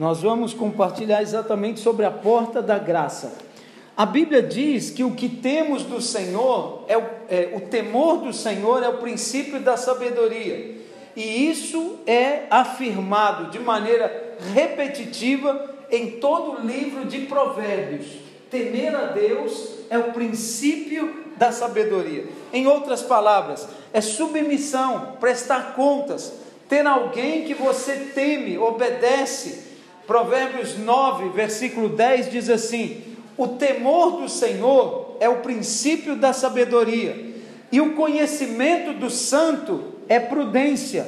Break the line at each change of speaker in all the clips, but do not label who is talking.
nós vamos compartilhar exatamente sobre a porta da graça. A Bíblia diz que o que temos do Senhor, é o, é, o temor do Senhor é o princípio da sabedoria. E isso é afirmado de maneira repetitiva em todo o livro de Provérbios. Temer a Deus é o princípio da sabedoria. Em outras palavras, é submissão, prestar contas, ter alguém que você teme, obedece. Provérbios 9, versículo 10 diz assim: O temor do Senhor é o princípio da sabedoria, e o conhecimento do santo é prudência,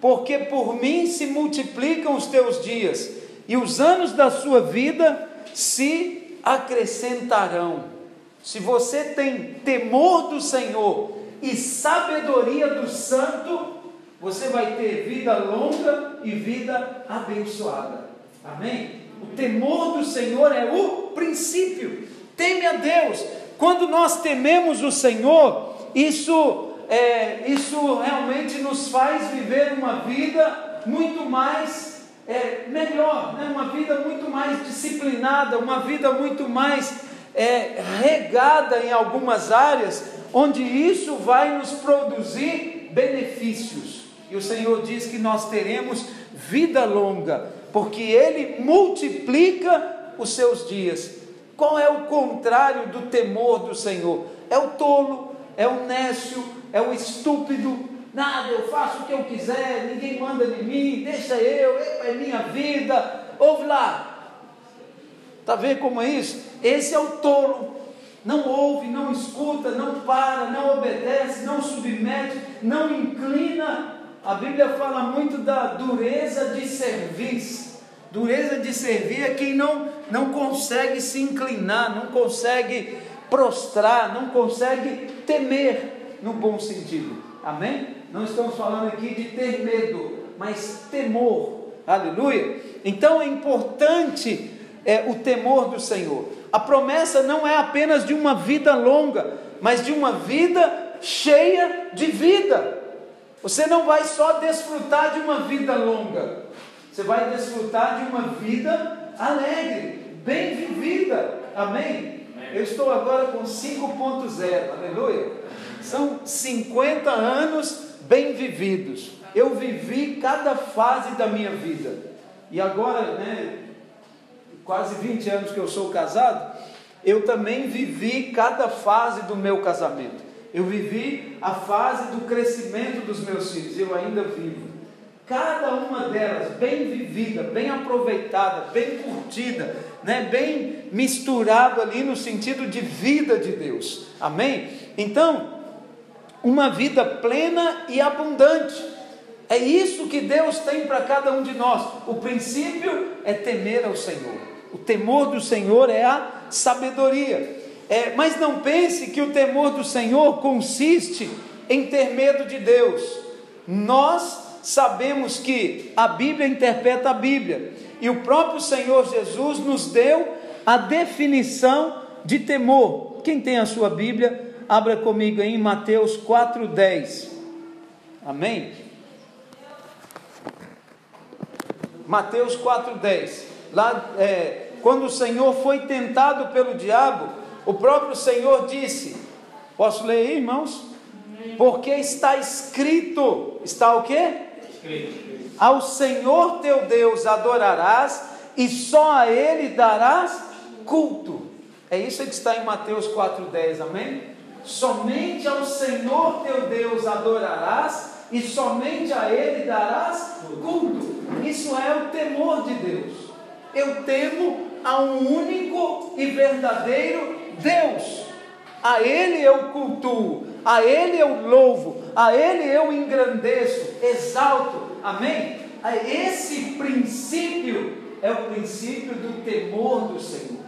porque por mim se multiplicam os teus dias, e os anos da sua vida se acrescentarão. Se você tem temor do Senhor e sabedoria do Santo, você vai ter vida longa e vida abençoada. Amém? O temor do Senhor é o princípio. Teme a Deus. Quando nós tememos o Senhor, isso, é, isso realmente nos faz viver uma vida muito mais é, melhor, né? uma vida muito mais disciplinada, uma vida muito mais é, regada em algumas áreas, onde isso vai nos produzir benefícios. E o Senhor diz que nós teremos vida longa, porque Ele multiplica os seus dias. Qual é o contrário do temor do Senhor? É o tolo, é o nécio, é o estúpido. Nada, eu faço o que eu quiser, ninguém manda em mim, deixa eu, é minha vida. Ouve lá, Está vendo como é isso? Esse é o tolo. Não ouve, não escuta, não para, não obedece, não submete, não inclina. A Bíblia fala muito da dureza de servir. Dureza de servir é quem não, não consegue se inclinar, não consegue prostrar, não consegue temer no bom sentido. Amém? Não estamos falando aqui de ter medo, mas temor. Aleluia. Então é importante é o temor do Senhor. A promessa não é apenas de uma vida longa, mas de uma vida cheia de vida. Você não vai só desfrutar de uma vida longa, você vai desfrutar de uma vida alegre, bem vivida. Amém? Eu estou agora com 5.0, aleluia. São 50 anos bem vividos. Eu vivi cada fase da minha vida. E agora, né, quase 20 anos que eu sou casado, eu também vivi cada fase do meu casamento. Eu vivi a fase do crescimento dos meus filhos, eu ainda vivo. Cada uma delas bem vivida, bem aproveitada, bem curtida, né? bem misturado ali no sentido de vida de Deus. Amém? Então, uma vida plena e abundante. É isso que Deus tem para cada um de nós. O princípio é temer ao Senhor. O temor do Senhor é a sabedoria. É, mas não pense que o temor do Senhor consiste em ter medo de Deus. Nós sabemos que a Bíblia interpreta a Bíblia e o próprio Senhor Jesus nos deu a definição de temor. Quem tem a sua Bíblia, abra comigo em Mateus 4:10. Amém? Mateus 4:10 lá, é, quando o Senhor foi tentado pelo diabo, o próprio Senhor disse: Posso ler aí, irmãos? Porque está escrito, está o quê? Escrito. Ao Senhor teu Deus adorarás e só a Ele darás culto. É isso que está em Mateus 4,10, amém? Somente ao Senhor teu Deus adorarás e somente a Ele darás culto. Isso é o temor de Deus eu temo a um único e verdadeiro Deus. A Ele eu cultuo, a Ele eu louvo, a Ele eu engrandeço, exalto. Amém? Esse princípio é o princípio do temor do Senhor.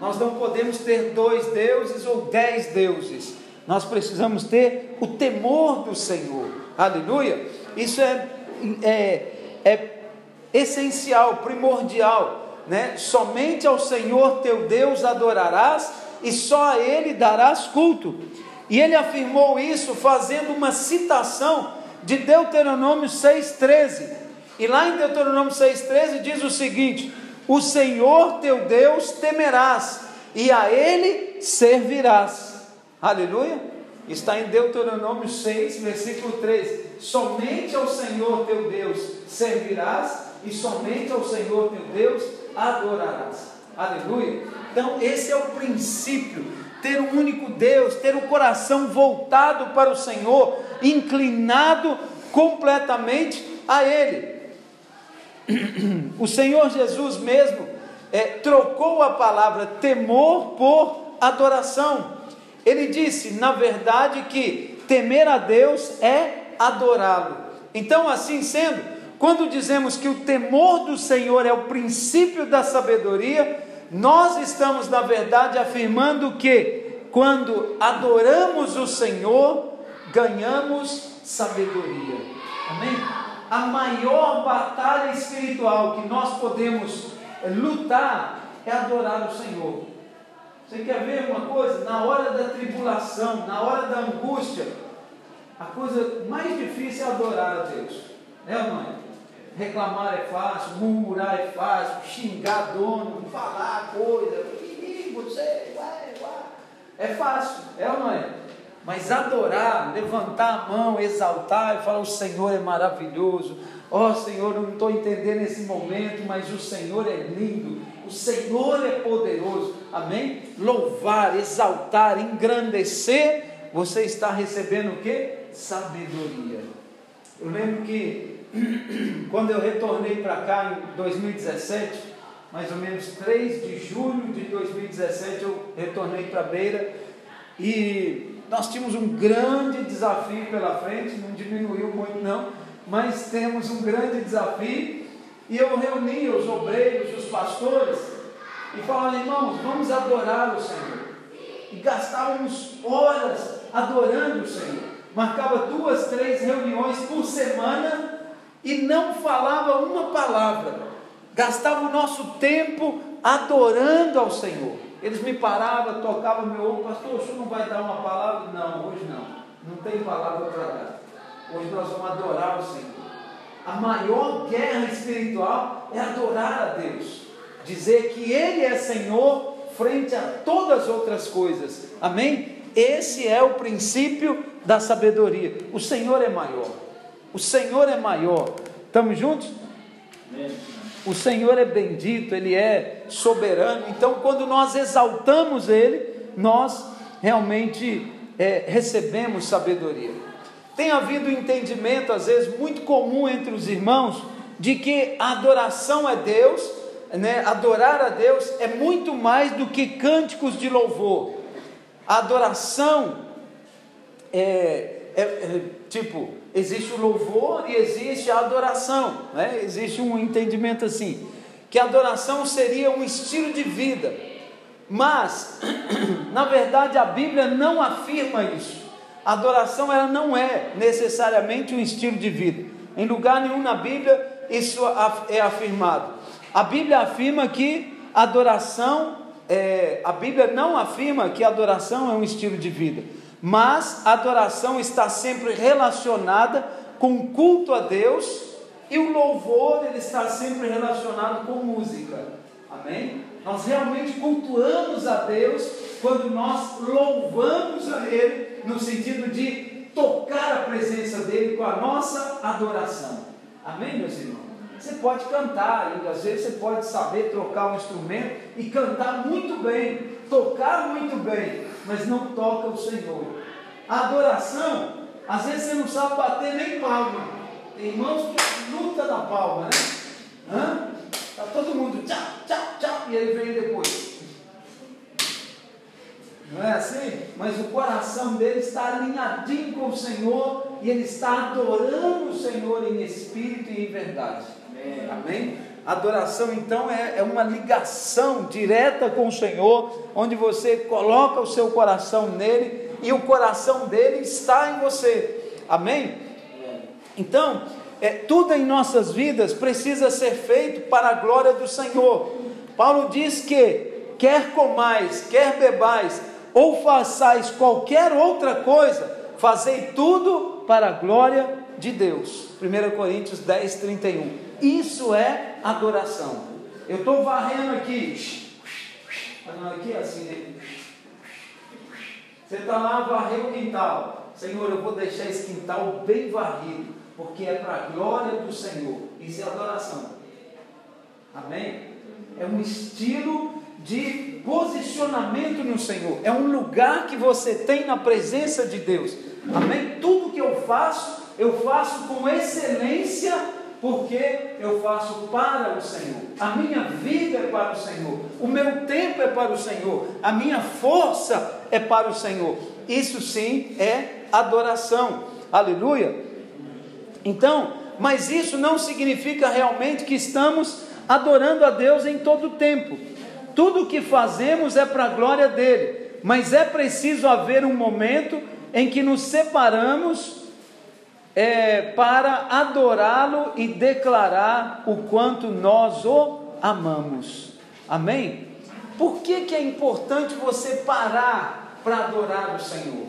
Nós não podemos ter dois deuses ou dez deuses. Nós precisamos ter o temor do Senhor. Aleluia. Isso é, é, é essencial, primordial, né? Somente ao Senhor teu Deus adorarás e só a Ele darás culto. E ele afirmou isso fazendo uma citação de Deuteronômio 6,13. E lá em Deuteronômio 6,13 diz o seguinte: O Senhor teu Deus temerás, e a Ele servirás. Aleluia. Está em Deuteronômio 6, versículo 13: Somente ao Senhor teu Deus servirás, e somente ao Senhor teu Deus adorarás. Aleluia. Então, esse é o princípio ter um único Deus, ter o coração voltado para o Senhor, inclinado completamente a Ele. O Senhor Jesus mesmo é, trocou a palavra temor por adoração. Ele disse, na verdade, que temer a Deus é adorá-lo. Então, assim sendo, quando dizemos que o temor do Senhor é o princípio da sabedoria, nós estamos, na verdade, afirmando que quando adoramos o Senhor, ganhamos sabedoria. Amém? A maior batalha espiritual que nós podemos eh, lutar é adorar o Senhor. Você quer ver uma coisa? Na hora da tribulação, na hora da angústia, a coisa mais difícil é adorar a Deus. É ou não é? Reclamar é fácil, murmurar é fácil, xingar dono, falar coisa, você, ué, ué. É fácil, é ou não é? Mas adorar, levantar a mão, exaltar e falar: o Senhor é maravilhoso. Ó oh, Senhor, eu não estou entendendo esse momento, mas o Senhor é lindo, o Senhor é poderoso. Amém? Louvar, exaltar, engrandecer, você está recebendo o que? Sabedoria. Eu lembro que quando eu retornei para cá em 2017, mais ou menos 3 de julho de 2017, eu retornei para Beira e nós tínhamos um grande desafio pela frente, não diminuiu muito não, mas temos um grande desafio. E eu reuni os obreiros, os pastores, e falava, irmãos, vamos adorar o Senhor. E gastávamos horas adorando o Senhor. Marcava duas, três reuniões por semana e não falava uma palavra, gastava o nosso tempo adorando ao Senhor. Eles me paravam, tocavam meu ombro, pastor, o senhor não vai dar uma palavra? Não, hoje não, não tem palavra para dar. Hoje nós vamos adorar o Senhor. A maior guerra espiritual é adorar a Deus, dizer que Ele é Senhor frente a todas as outras coisas. Amém? Esse é o princípio da sabedoria. O Senhor é maior. O Senhor é maior. Estamos juntos? O Senhor é bendito, Ele é soberano. Então, quando nós exaltamos Ele, nós realmente é, recebemos sabedoria. Tem havido entendimento, às vezes, muito comum entre os irmãos, de que a adoração é Deus, né? adorar a Deus é muito mais do que cânticos de louvor. A adoração é, é, é tipo, existe o louvor e existe a adoração. Né? Existe um entendimento assim, que a adoração seria um estilo de vida. Mas, na verdade, a Bíblia não afirma isso. A adoração ela não é necessariamente um estilo de vida. Em lugar nenhum na Bíblia isso é afirmado. A Bíblia afirma que adoração, é, a Bíblia não afirma que adoração é um estilo de vida mas a adoração está sempre relacionada com culto a Deus e o louvor ele está sempre relacionado com música. Amém? Nós realmente cultuamos a Deus quando nós louvamos a Ele no sentido de tocar a presença dele com a nossa adoração. Amém, meus irmãos? Você pode cantar, e às vezes você pode saber trocar um instrumento e cantar muito bem, tocar muito bem, mas não toca o Senhor. A adoração, às vezes você não sabe bater nem palma. Tem irmãos que luta da palma, né? Hã? Tá todo mundo tchau, tchau, tchau, e aí vem depois. Não é assim? Mas o coração dele está alinhadinho com o Senhor e ele está adorando o Senhor em espírito e em verdade. Amém? Amém? Adoração então é, é uma ligação direta com o Senhor, onde você coloca o seu coração nele e o coração dele está em você. Amém? Então, é, tudo em nossas vidas precisa ser feito para a glória do Senhor. Paulo diz que quer comais, quer bebais, ou façais qualquer outra coisa, fazei tudo para a glória de Deus. 1 Coríntios 10, 31. Isso é adoração. Eu estou varrendo aqui, fazendo aqui assim, né? Você está lá, varreu o quintal. Senhor, eu vou deixar esse quintal bem varrido, porque é para a glória do Senhor. Isso é adoração. Amém? É um estilo de posicionamento no Senhor. É um lugar que você tem na presença de Deus. Amém? Tudo que eu faço, eu faço com excelência, porque eu faço para o Senhor. A minha vida é para o Senhor. O meu tempo é para o Senhor. A minha força é para o Senhor. Isso sim é adoração. Aleluia. Então, mas isso não significa realmente que estamos adorando a Deus em todo o tempo. Tudo o que fazemos é para a glória dele, mas é preciso haver um momento em que nos separamos é, para adorá-lo e declarar o quanto nós o amamos. Amém? Por que, que é importante você parar para adorar o Senhor?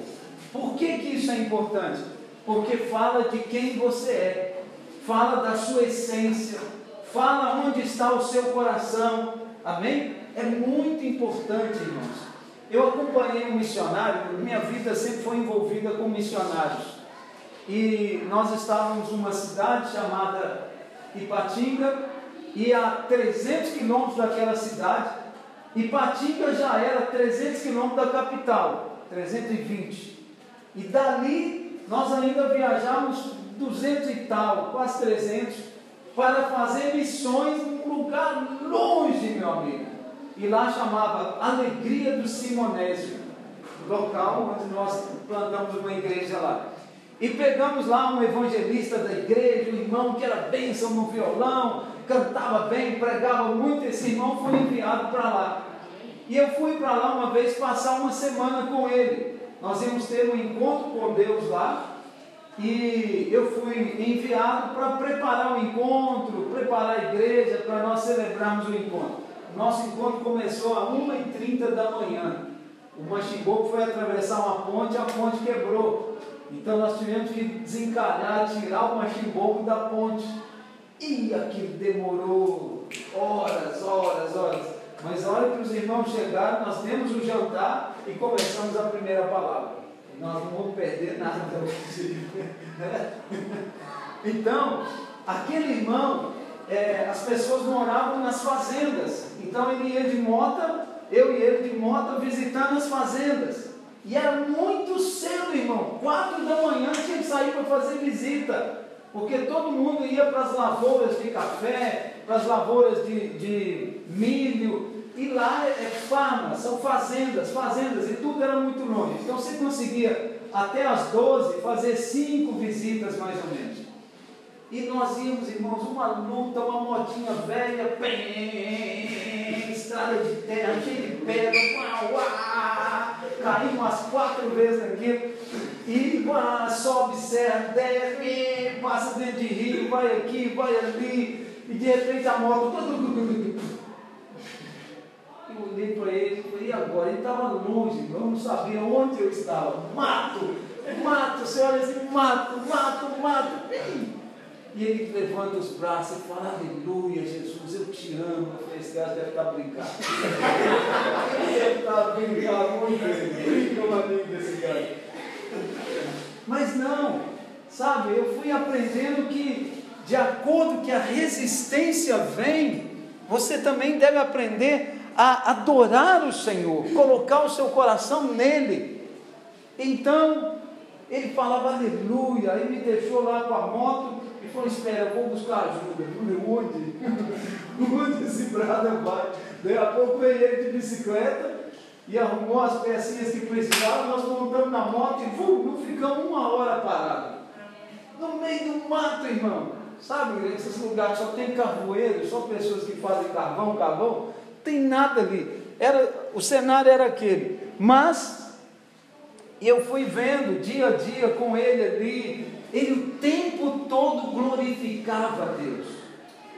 Por que, que isso é importante? Porque fala de quem você é, fala da sua essência, fala onde está o seu coração. Amém? É muito importante, irmãos. Eu acompanhei um missionário, minha vida sempre foi envolvida com missionários. E nós estávamos numa cidade chamada Ipatinga, e a 300 quilômetros daquela cidade, Ipatinga já era 300 quilômetros da capital, 320. E dali nós ainda viajamos 200 e tal, quase 300, para fazer missões num lugar longe, meu amigo. E lá chamava Alegria do Simonésio, local onde nós plantamos uma igreja lá. E pegamos lá um evangelista da igreja, um irmão que era bênção no violão, cantava bem, pregava muito. Esse irmão foi enviado para lá. E eu fui para lá uma vez passar uma semana com ele. Nós íamos ter um encontro com Deus lá. E eu fui enviado para preparar o encontro, preparar a igreja, para nós celebrarmos o encontro. Nosso encontro começou às 1h30 da manhã. O machimboco foi atravessar uma ponte, a ponte quebrou. Então nós tivemos que desencalhar, tirar o machimboco da ponte. E aquilo demorou horas, horas, horas. Mas a hora que os irmãos chegaram, nós demos o jantar e começamos a primeira palavra. Nós não vamos perder nada hoje. Então, aquele irmão, é, as pessoas moravam nas fazendas. Então ele ia de moto, eu e ele de moto visitando as fazendas. E era muito cedo, irmão. Quatro da manhã tinha que sair para fazer visita. Porque todo mundo ia para as lavouras de café, para as lavouras de, de milho. E lá é, é farma, são fazendas, fazendas, e tudo era muito longe. Então você conseguia até as 12 fazer cinco visitas mais ou menos. E nós íamos, irmãos, uma luta, uma motinha velha, bem, estrada de terra, cheia de pedra, uau, uau, caímos umas quatro vezes aqui, e uau, sobe serra, desce, passa dentro de rio, vai aqui, vai ali, e de repente a moto. Eu olhei para ele e falei, e agora? Ele estava longe, eu não sabia onde eu estava. Mato, mato, você olha assim, mato, mato, mato. E ele levanta os braços e fala, aleluia, Jesus, eu te amo. Eu falei, esse cara deve estar brincando. ele deve estar brincando, muito brinca uma amigo desse cara. Mas não, sabe, eu fui aprendendo que, de acordo que a resistência vem, você também deve aprender a adorar o Senhor, colocar o seu coração nele. Então, ele falava aleluia, aí me deixou lá com a moto falou: Espera, vou buscar ajuda. Falei: Onde? Onde esse brada vai? Daí a pouco veio ele de bicicleta e arrumou as pecinhas que precisavam. Nós montamos na moto e vum, não ficamos uma hora parados. No meio do mato, irmão. Sabe, esses lugares só tem carvoeiro, só pessoas que fazem carvão, carvão. Tem nada ali. Era, o cenário era aquele. Mas eu fui vendo dia a dia com ele ali, ele o tempo todo glorificava a Deus.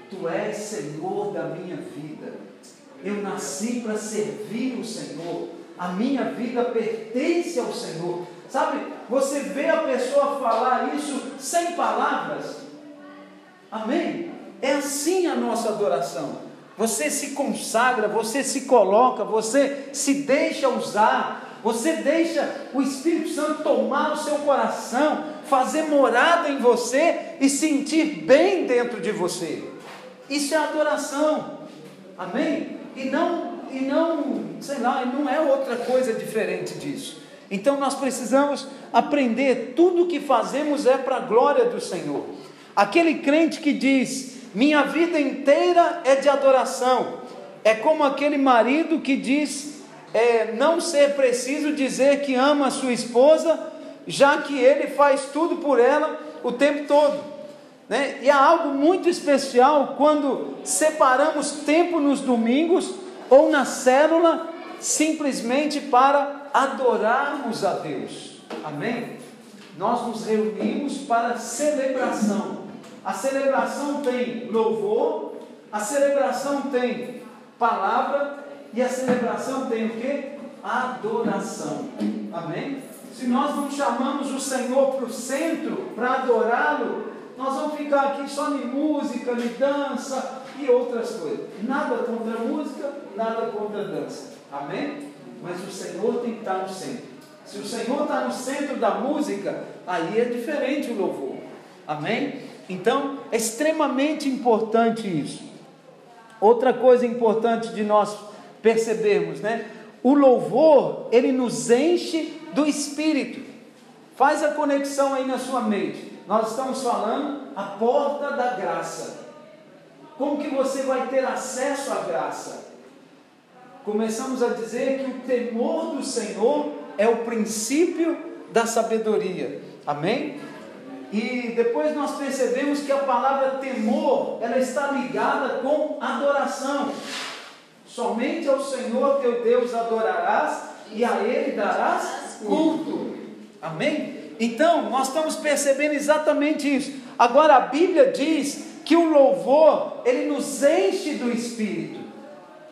Tu és Senhor da minha vida. Eu nasci para servir o Senhor. A minha vida pertence ao Senhor. Sabe, você vê a pessoa falar isso sem palavras. Amém? É assim a nossa adoração. Você se consagra, você se coloca, você se deixa usar, você deixa o Espírito Santo tomar o seu coração, fazer morada em você e sentir bem dentro de você. Isso é adoração. Amém? E não, e não, sei lá, não é outra coisa diferente disso. Então nós precisamos aprender, tudo que fazemos é para a glória do Senhor. Aquele crente que diz: "Minha vida inteira é de adoração", é como aquele marido que diz é, não ser preciso dizer que ama a sua esposa, já que ele faz tudo por ela o tempo todo. Né? E há algo muito especial quando separamos tempo nos domingos ou na célula simplesmente para adorarmos a Deus. Amém? Nós nos reunimos para celebração. A celebração tem louvor, a celebração tem palavra e a celebração tem o que? Adoração. Amém? Se nós não chamamos o Senhor para o centro para adorá-lo, nós vamos ficar aqui só em música, em dança e outras coisas. Nada contra música, nada contra dança. Amém? Mas o Senhor tem que estar no centro. Se o Senhor está no centro da música, aí é diferente o louvor. Amém? Então, é extremamente importante isso. Outra coisa importante de nós percebermos, né? O louvor, ele nos enche do Espírito. Faz a conexão aí na sua mente. Nós estamos falando a porta da graça. Como que você vai ter acesso à graça? começamos a dizer que o temor do Senhor é o princípio da sabedoria. Amém? E depois nós percebemos que a palavra temor, ela está ligada com adoração. Somente ao Senhor teu Deus adorarás e a Ele darás culto. Amém? Então, nós estamos percebendo exatamente isso. Agora a Bíblia diz que o louvor, ele nos enche do Espírito.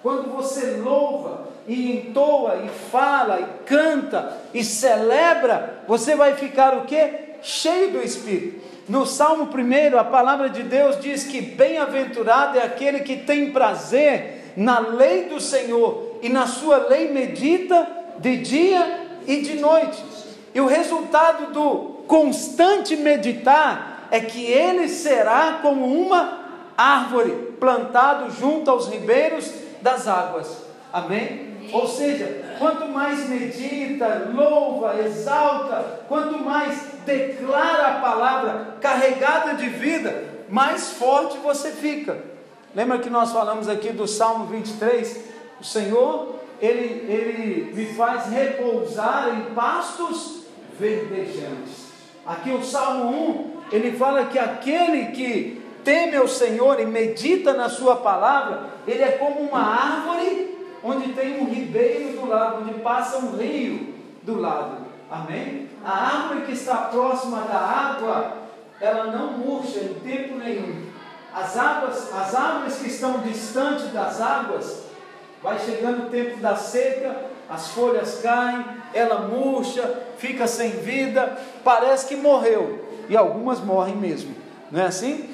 Quando você louva e entoa e fala e canta e celebra, você vai ficar o que? Cheio do Espírito. No Salmo 1, a palavra de Deus diz que bem-aventurado é aquele que tem prazer na lei do Senhor e na sua lei medita de dia e de noite. E o resultado do constante meditar é que ele será como uma árvore plantado junto aos ribeiros das águas. Amém? Ou seja, quanto mais medita, louva, exalta, quanto mais declara a palavra carregada de vida, mais forte você fica. Lembra que nós falamos aqui do Salmo 23? O Senhor, Ele, ele me faz repousar em pastos verdejantes. Aqui o Salmo 1, ele fala que aquele que teme ao Senhor e medita na Sua palavra, ele é como uma árvore onde tem um ribeiro do lado, onde passa um rio do lado. Amém? A árvore que está próxima da água, ela não murcha em tempo nenhum. As águas, as árvores que estão distantes das águas, vai chegando o tempo da seca, as folhas caem, ela murcha, fica sem vida, parece que morreu. E algumas morrem mesmo. Não é assim?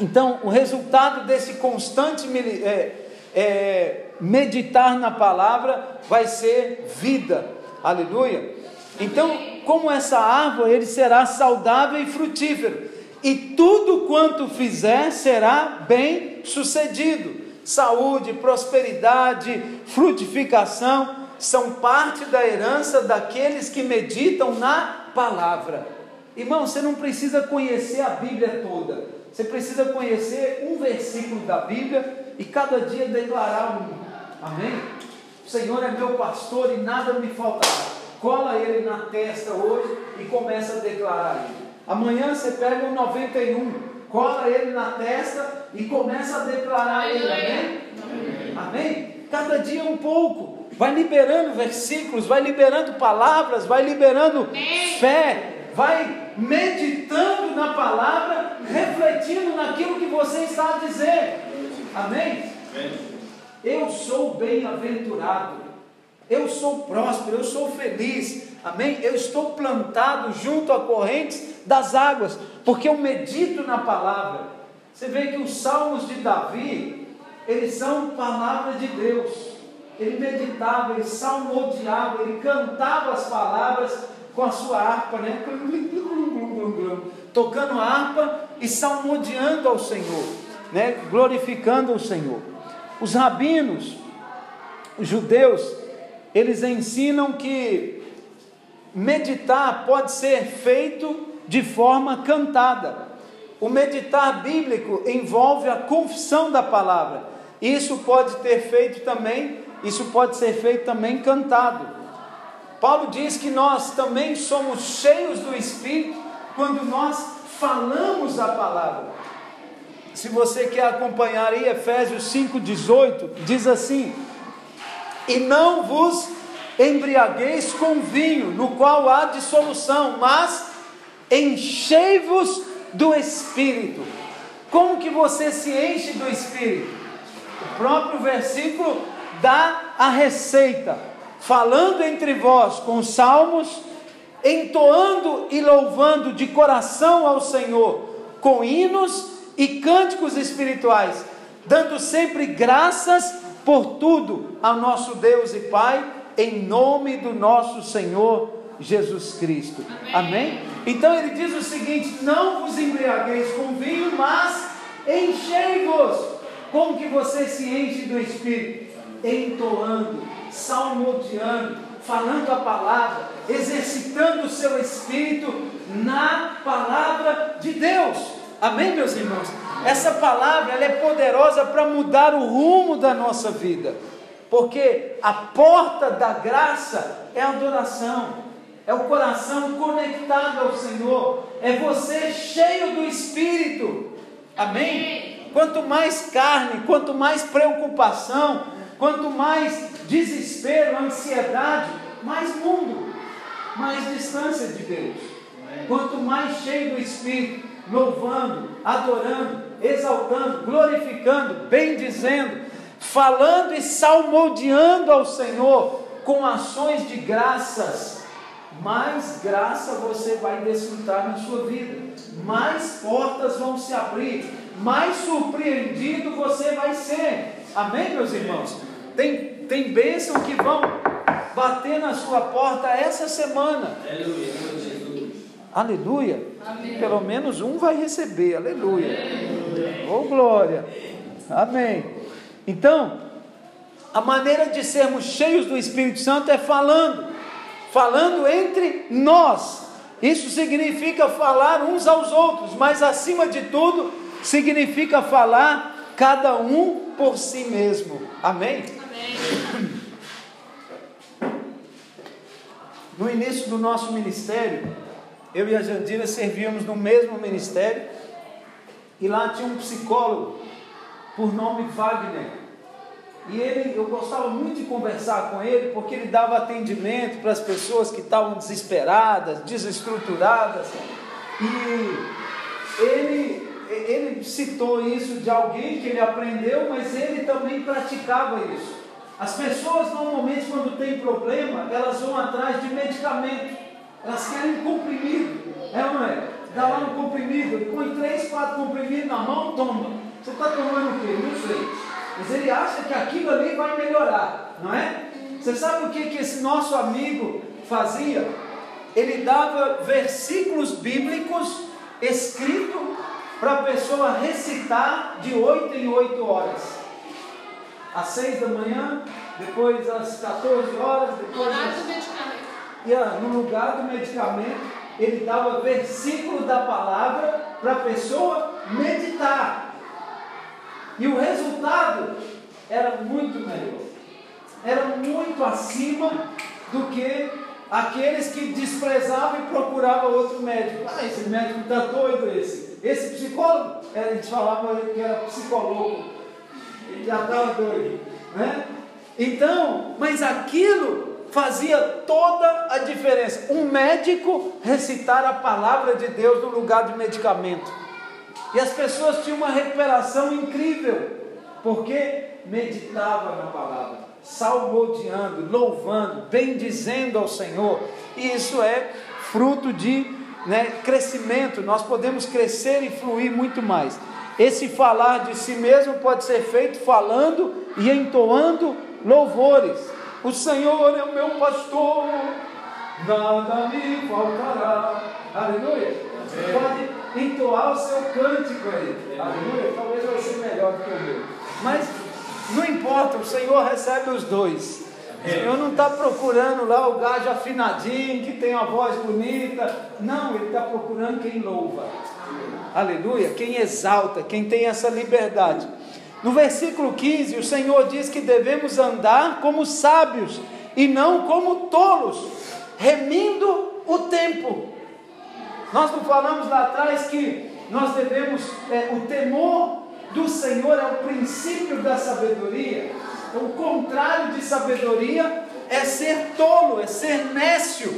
Então, o resultado desse constante é, é, meditar na palavra vai ser vida. Aleluia. Então, como essa árvore, ele será saudável e frutífero. E tudo quanto fizer será bem sucedido. Saúde, prosperidade, frutificação são parte da herança daqueles que meditam na palavra. Irmão, você não precisa conhecer a Bíblia toda. Você precisa conhecer um versículo da Bíblia e cada dia declarar um. Amém? O Senhor é meu pastor e nada me faltará. Cola ele na testa hoje e começa a declarar ele. Amanhã você pega o 91, cola ele na testa e começa a declarar ele. Amém? Amém? Cada dia um pouco. Vai liberando versículos, vai liberando palavras, vai liberando fé, vai meditando na palavra, refletindo naquilo que você está a dizer. Amém? Eu sou bem-aventurado. Eu sou próspero, eu sou feliz. Amém? Eu estou plantado junto a correntes das águas, porque eu medito na palavra. Você vê que os salmos de Davi, eles são palavra de Deus. Ele meditava, ele salmodiava, ele cantava as palavras com a sua harpa, né? Tocando harpa e salmodiando ao Senhor, né? Glorificando o Senhor. Os rabinos, os judeus, eles ensinam que meditar pode ser feito de forma cantada. O meditar bíblico envolve a confissão da palavra. Isso pode ter feito também, isso pode ser feito também cantado. Paulo diz que nós também somos cheios do Espírito quando nós falamos a palavra. Se você quer acompanhar aí Efésios 5:18, diz assim: "E não vos embriagueis com vinho, no qual há dissolução, mas enchei-vos do Espírito. Como que você se enche do Espírito? O próprio versículo dá a receita, falando entre vós com salmos, entoando e louvando de coração ao Senhor, com hinos e cânticos espirituais, dando sempre graças por tudo ao nosso Deus e Pai, em nome do nosso Senhor Jesus Cristo. Amém? Amém? Então ele diz o seguinte: não vos embriagueis com vinho, mas enchei-vos. Como que você se enche do Espírito? Entoando, salmodiando, falando a palavra, exercitando o seu espírito na palavra de Deus. Amém, meus irmãos? Essa palavra é poderosa para mudar o rumo da nossa vida, porque a porta da graça é a adoração é o coração conectado ao Senhor, é você cheio do Espírito. Amém? Quanto mais carne, quanto mais preocupação, quanto mais desespero, ansiedade, mais mundo, mais distância de Deus. Quanto mais cheio do Espírito, louvando, adorando, exaltando, glorificando, bendizendo, falando e salmodiando ao Senhor com ações de graças mais graça você vai desfrutar na sua vida, mais portas vão se abrir, mais surpreendido você vai ser. Amém, meus irmãos? Tem, tem bênção que vão bater na sua porta essa semana. Aleluia. Aleluia. Amém. Pelo menos um vai receber. Aleluia. Aleluia. Oh glória. Amém. Então, a maneira de sermos cheios do Espírito Santo é falando falando entre nós. Isso significa falar uns aos outros, mas acima de tudo, significa falar cada um por si mesmo. Amém? Amém. No início do nosso ministério, eu e a Jandira servíamos no mesmo ministério, e lá tinha um psicólogo por nome Wagner. E ele, eu gostava muito de conversar com ele, porque ele dava atendimento para as pessoas que estavam desesperadas, desestruturadas. E ele, ele citou isso de alguém que ele aprendeu, mas ele também praticava isso. As pessoas normalmente quando tem problema, elas vão atrás de medicamento. Elas querem comprimido. É não é? Dá lá um comprimido, põe três, quatro comprimidos na mão, toma. Você está tomando o quê? Não sei mas ele acha que aquilo ali vai melhorar, não é? Você sabe o que, que esse nosso amigo fazia? Ele dava versículos bíblicos escritos para a pessoa recitar de oito em oito horas. Às seis da manhã, depois às 14 horas, depois. Às... medicamento. E ah, no lugar do medicamento, ele dava versículo da palavra para a pessoa meditar. E o resultado era muito melhor. Era muito acima do que aqueles que desprezavam e procuravam outro médico. Ah, esse médico está doido esse. Esse psicólogo, a gente falava que era psicólogo. Ele já estava doido. Né? Então, mas aquilo fazia toda a diferença. Um médico recitar a palavra de Deus no lugar de medicamento. E as pessoas tinham uma recuperação incrível, porque meditava na palavra, salmodiando, louvando, bendizendo ao Senhor. E isso é fruto de né, crescimento. Nós podemos crescer e fluir muito mais. Esse falar de si mesmo pode ser feito falando e entoando louvores. O Senhor é o meu pastor, nada me faltará. Aleluia. Você pode entoar o seu cântico aí. Aleluia. Talvez vai ser melhor do que o meu. Mas não importa, o Senhor recebe os dois. O Senhor não está procurando lá o gajo afinadinho, que tem uma voz bonita. Não, Ele está procurando quem louva. Aleluia. Quem exalta, quem tem essa liberdade. No versículo 15, o Senhor diz que devemos andar como sábios e não como tolos, remindo o tempo. Nós não falamos lá atrás que nós devemos, é, o temor do Senhor é o princípio da sabedoria. O contrário de sabedoria é ser tolo, é ser nécio.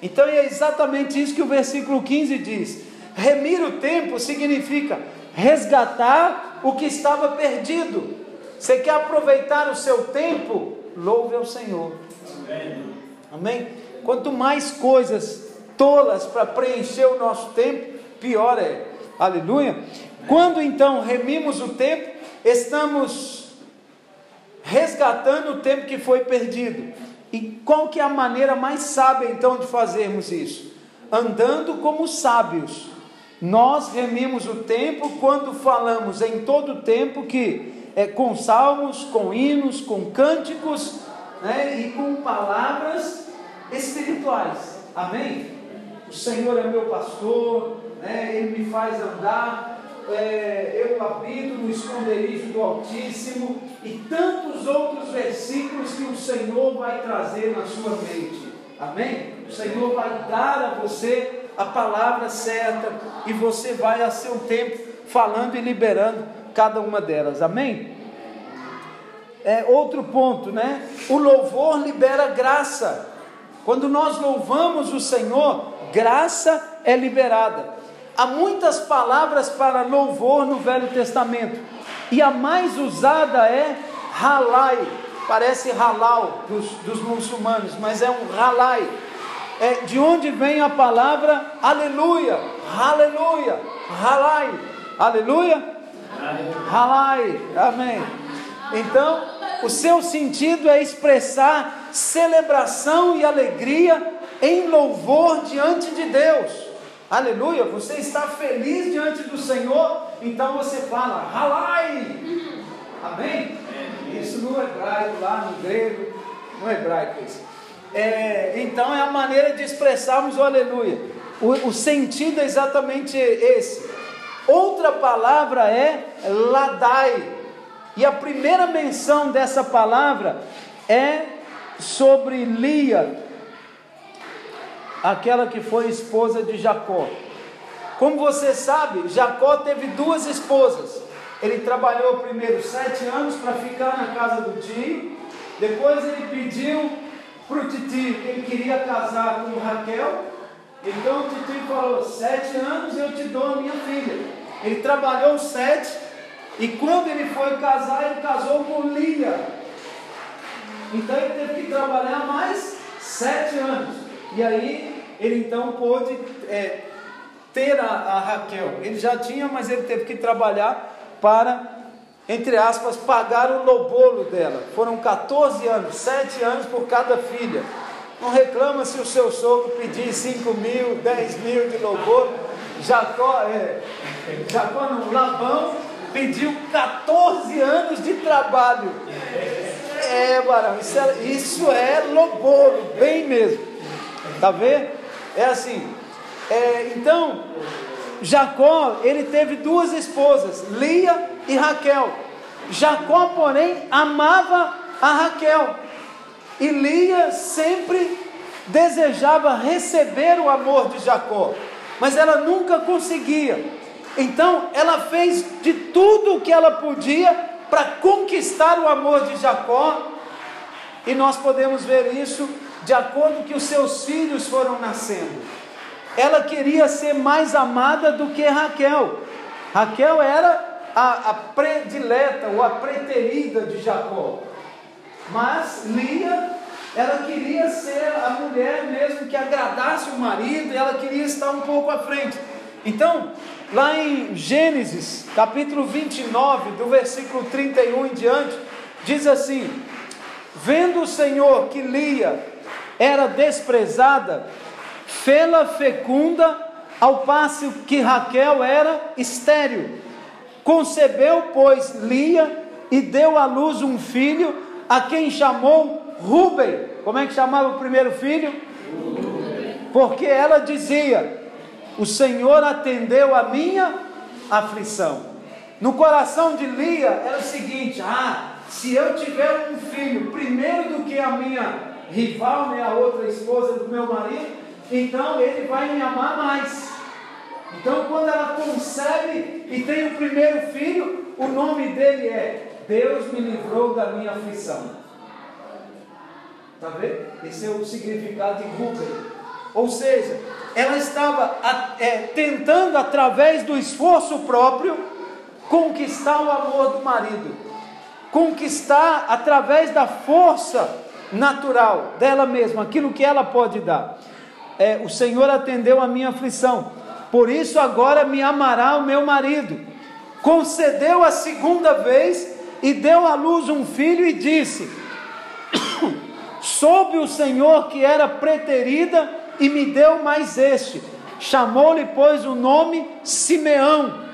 Então é exatamente isso que o versículo 15 diz. Remir o tempo significa resgatar o que estava perdido. Você quer aproveitar o seu tempo? Louve ao Senhor. Amém. Amém? Quanto mais coisas tolas para preencher o nosso tempo, pior é. Aleluia. Quando então remimos o tempo, estamos resgatando o tempo que foi perdido. E qual que é a maneira mais sábia então de fazermos isso? Andando como sábios. Nós remimos o tempo quando falamos em todo o tempo que é com salmos, com hinos, com cânticos né, e com palavras espirituais. Amém? O Senhor é meu pastor, né, Ele me faz andar é, eu habito no esconderijo do Altíssimo, e tantos outros versículos que o Senhor vai trazer na sua mente. Amém? O Senhor vai dar a você a palavra certa e você vai a seu tempo falando e liberando cada uma delas. Amém? É, outro ponto, né? O louvor libera graça. Quando nós louvamos o Senhor, graça é liberada. Há muitas palavras para louvor no Velho Testamento, e a mais usada é halai, parece halal dos, dos muçulmanos, mas é um halai. É, de onde vem a palavra aleluia, aleluia, halai, aleluia, halai, amém. Então, o seu sentido é expressar celebração e alegria em louvor diante de Deus. Aleluia, você está feliz diante do Senhor, então você fala, halai. Amém? Isso no hebraico, lá no grego, no hebraico isso. É, então é a maneira de expressarmos o aleluia. O, o sentido é exatamente esse. Outra palavra é ladai. E a primeira menção dessa palavra é sobre Lia, aquela que foi esposa de Jacó. Como você sabe, Jacó teve duas esposas. Ele trabalhou primeiro sete anos para ficar na casa do tio. Depois ele pediu para o tio que ele queria casar com Raquel. Então o tio falou: Sete anos eu te dou a minha filha. Ele trabalhou sete. E quando ele foi casar, ele casou com Lia. Então ele teve que trabalhar mais sete anos. E aí ele então pôde é, ter a, a Raquel. Ele já tinha, mas ele teve que trabalhar para, entre aspas, pagar o lobolo dela. Foram 14 anos, 7 anos por cada filha. Não reclama se o seu sogro pedir 5 mil, 10 mil de lobolo. Jacó, é, Jacó não, Labão pediu 14 anos de trabalho. É, Barão, isso é, isso é lobolo, bem mesmo. Tá vendo? É assim. É, então, Jacó, ele teve duas esposas, Lia e Raquel. Jacó, porém, amava a Raquel. E Lia sempre desejava receber o amor de Jacó, mas ela nunca conseguia. Então, ela fez de tudo o que ela podia para conquistar o amor de Jacó, e nós podemos ver isso de acordo que os seus filhos foram nascendo. Ela queria ser mais amada do que Raquel. Raquel era a, a predileta ou a preterida de Jacó. Mas Lia, ela queria ser a mulher mesmo que agradasse o marido, e ela queria estar um pouco à frente. Então, lá em Gênesis, capítulo 29, do versículo 31 em diante, diz assim: Vendo o Senhor que Lia era desprezada, fê-la fecunda, ao passo que Raquel era estéril. Concebeu, pois, Lia e deu à luz um filho, a quem chamou Ruben. Como é que chamava o primeiro filho? Porque ela dizia: O Senhor atendeu a minha aflição. No coração de Lia era o seguinte: Ah, se eu tiver um filho primeiro do que a minha rival, né, a outra esposa do meu marido, então ele vai me amar mais. Então, quando ela concebe e tem o primeiro filho, o nome dele é Deus me livrou da minha aflição. Está vendo? Esse é o significado de Rubem. Ou seja, ela estava é, tentando, através do esforço próprio, conquistar o amor do marido, conquistar através da força natural dela mesma, aquilo que ela pode dar. É, o Senhor atendeu a minha aflição, por isso agora me amará o meu marido. Concedeu a segunda vez e deu à luz um filho e disse: Soube o Senhor que era preterida e me deu mais este. Chamou-lhe, pois, o nome Simeão.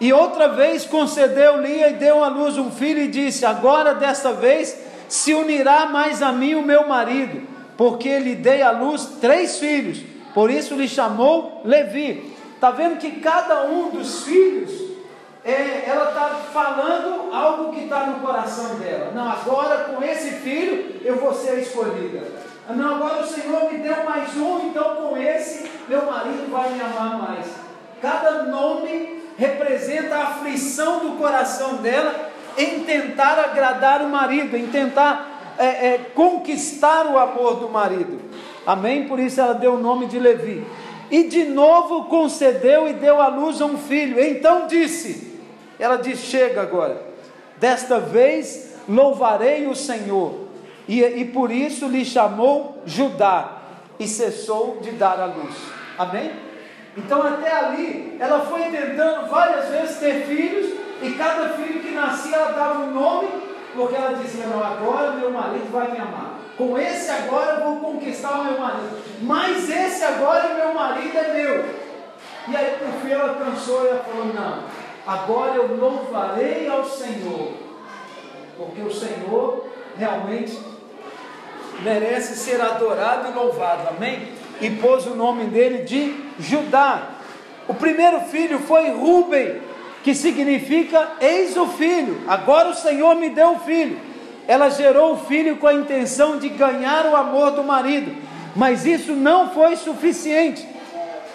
E outra vez concedeu-lhe e deu à luz um filho e disse: Agora desta vez se unirá mais a mim o meu marido, porque lhe dei à luz três filhos. Por isso lhe chamou Levi. Está vendo que cada um dos filhos é, ela está falando algo que está no coração dela. Não, agora com esse filho eu vou ser escolhida. Não, agora o Senhor me deu mais um, então com esse meu marido vai me amar mais. Cada nome representa a aflição do coração dela em tentar agradar o marido, em tentar é, é, conquistar o amor do marido. Amém? Por isso ela deu o nome de Levi. E de novo concedeu e deu à luz a um filho. Então disse: ela diz: Chega agora, desta vez louvarei o Senhor. E, e por isso lhe chamou Judá e cessou de dar a luz. Amém? Então, até ali, ela foi tentando várias vezes ter filhos, e cada filho que nascia, ela dava um nome, porque ela dizia: Não, agora meu marido vai me amar. Com esse agora eu vou conquistar o meu marido. Mas esse agora, meu marido é meu. E aí, por fim, ela cansou e ela falou: Não, Agora eu louvarei ao Senhor, porque o Senhor realmente merece ser adorado e louvado, amém? E pôs o nome dele de Judá. O primeiro filho foi Ruben, que significa eis o filho. Agora o Senhor me deu o filho. Ela gerou o filho com a intenção de ganhar o amor do marido, mas isso não foi suficiente.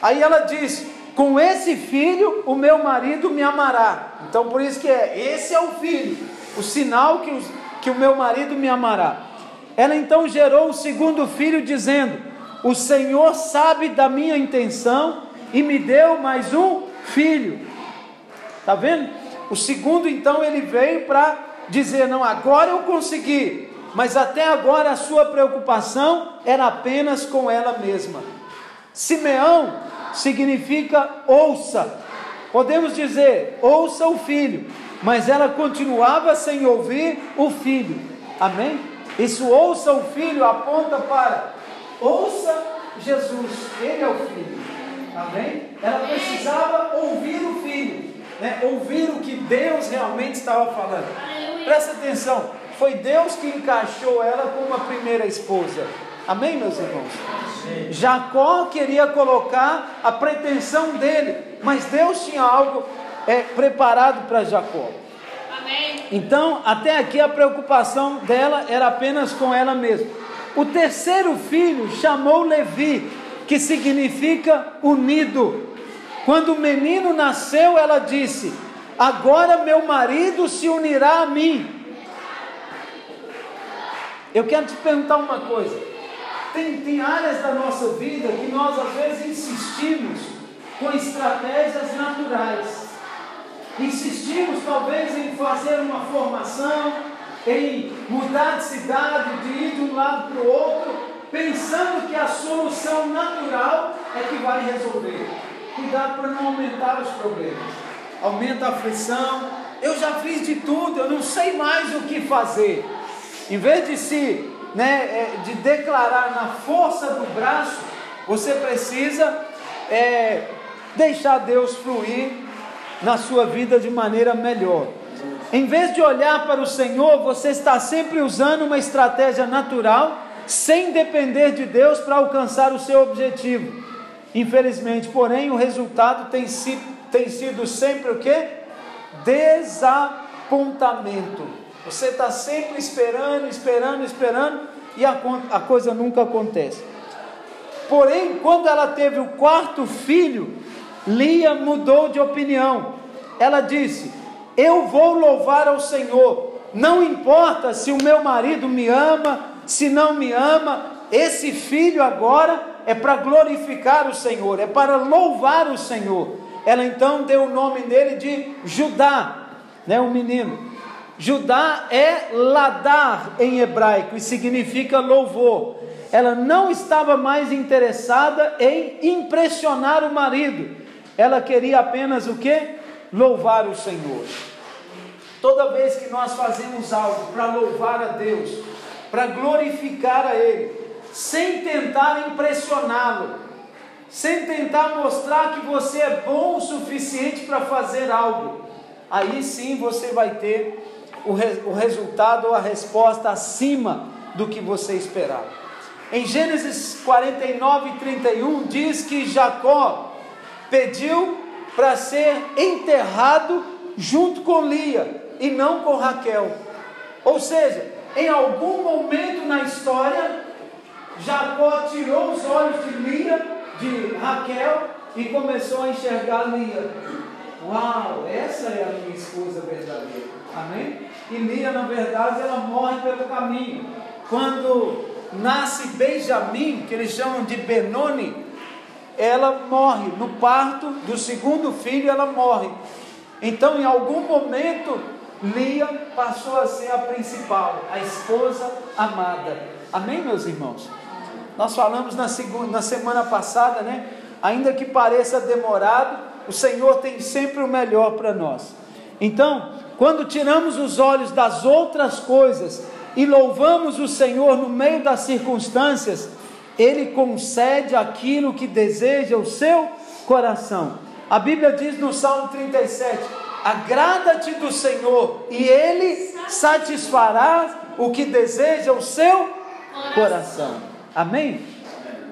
Aí ela disse: com esse filho o meu marido me amará. Então por isso que é, esse é o filho, o sinal que, os, que o meu marido me amará. Ela então gerou o segundo filho, dizendo: O Senhor sabe da minha intenção e me deu mais um filho. Está vendo? O segundo, então, ele veio para dizer: Não, agora eu consegui. Mas até agora a sua preocupação era apenas com ela mesma. Simeão significa ouça. Podemos dizer, ouça o filho, mas ela continuava sem ouvir o filho. Amém? Isso ouça o filho aponta para ouça Jesus, ele é o filho. Amém? Ela precisava ouvir o filho, né? ouvir o que Deus realmente estava falando. Presta atenção, foi Deus que encaixou ela como a primeira esposa. Amém, meus irmãos? Jacó queria colocar a pretensão dele, mas Deus tinha algo é, preparado para Jacó. Amém. Então, até aqui a preocupação dela era apenas com ela mesma. O terceiro filho chamou Levi, que significa unido. Quando o menino nasceu, ela disse: Agora meu marido se unirá a mim. Eu quero te perguntar uma coisa. Tem, tem áreas da nossa vida que nós às vezes insistimos com estratégias naturais. Insistimos talvez em fazer uma formação, em mudar de cidade, de ir de um lado para o outro, pensando que a solução natural é que vai resolver. cuidado para não aumentar os problemas. Aumenta a aflição. Eu já fiz de tudo, eu não sei mais o que fazer. Em vez de se, né, é, de declarar na força do braço, você precisa é, deixar Deus fluir na sua vida de maneira melhor. Em vez de olhar para o Senhor, você está sempre usando uma estratégia natural, sem depender de Deus para alcançar o seu objetivo. Infelizmente, porém, o resultado tem, si, tem sido sempre o que? Desapontamento. Você está sempre esperando, esperando, esperando e a, a coisa nunca acontece. Porém, quando ela teve o quarto filho, Lia mudou de opinião. Ela disse: Eu vou louvar ao Senhor. Não importa se o meu marido me ama, se não me ama, esse filho agora é para glorificar o Senhor, é para louvar o Senhor. Ela então deu o nome dele de Judá, né, o menino. Judá é ladar em hebraico e significa louvor. Ela não estava mais interessada em impressionar o marido. Ela queria apenas o que? Louvar o Senhor. Toda vez que nós fazemos algo para louvar a Deus, para glorificar a Ele, sem tentar impressioná-lo, sem tentar mostrar que você é bom o suficiente para fazer algo, aí sim você vai ter o, re, o resultado ou a resposta acima do que você esperava. Em Gênesis 49, 31, diz que Jacó pediu para ser enterrado junto com Lia e não com Raquel. Ou seja, em algum momento na história, Jacó tirou os olhos de Lia, de Raquel, e começou a enxergar Lia. Uau, essa é a minha esposa verdadeira. Amém? E Lia, na verdade, ela morre pelo caminho. Quando nasce Benjamim, que eles chamam de Benoni, ela morre. No parto do segundo filho, ela morre. Então, em algum momento, Lia passou a ser a principal, a esposa amada. Amém, meus irmãos? Nós falamos na, segunda, na semana passada, né? Ainda que pareça demorado, o Senhor tem sempre o melhor para nós. Então, quando tiramos os olhos das outras coisas e louvamos o Senhor no meio das circunstâncias, Ele concede aquilo que deseja o seu coração. A Bíblia diz no Salmo 37: Agrada-te do Senhor, e Ele satisfará o que deseja o seu coração. Amém?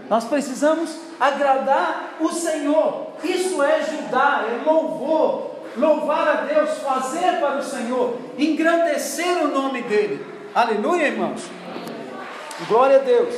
Nós precisamos agradar o Senhor. Isso é Judá, é louvor, louvar a Deus, fazer para o Senhor, engrandecer o nome dEle. Aleluia, irmãos. Glória a Deus.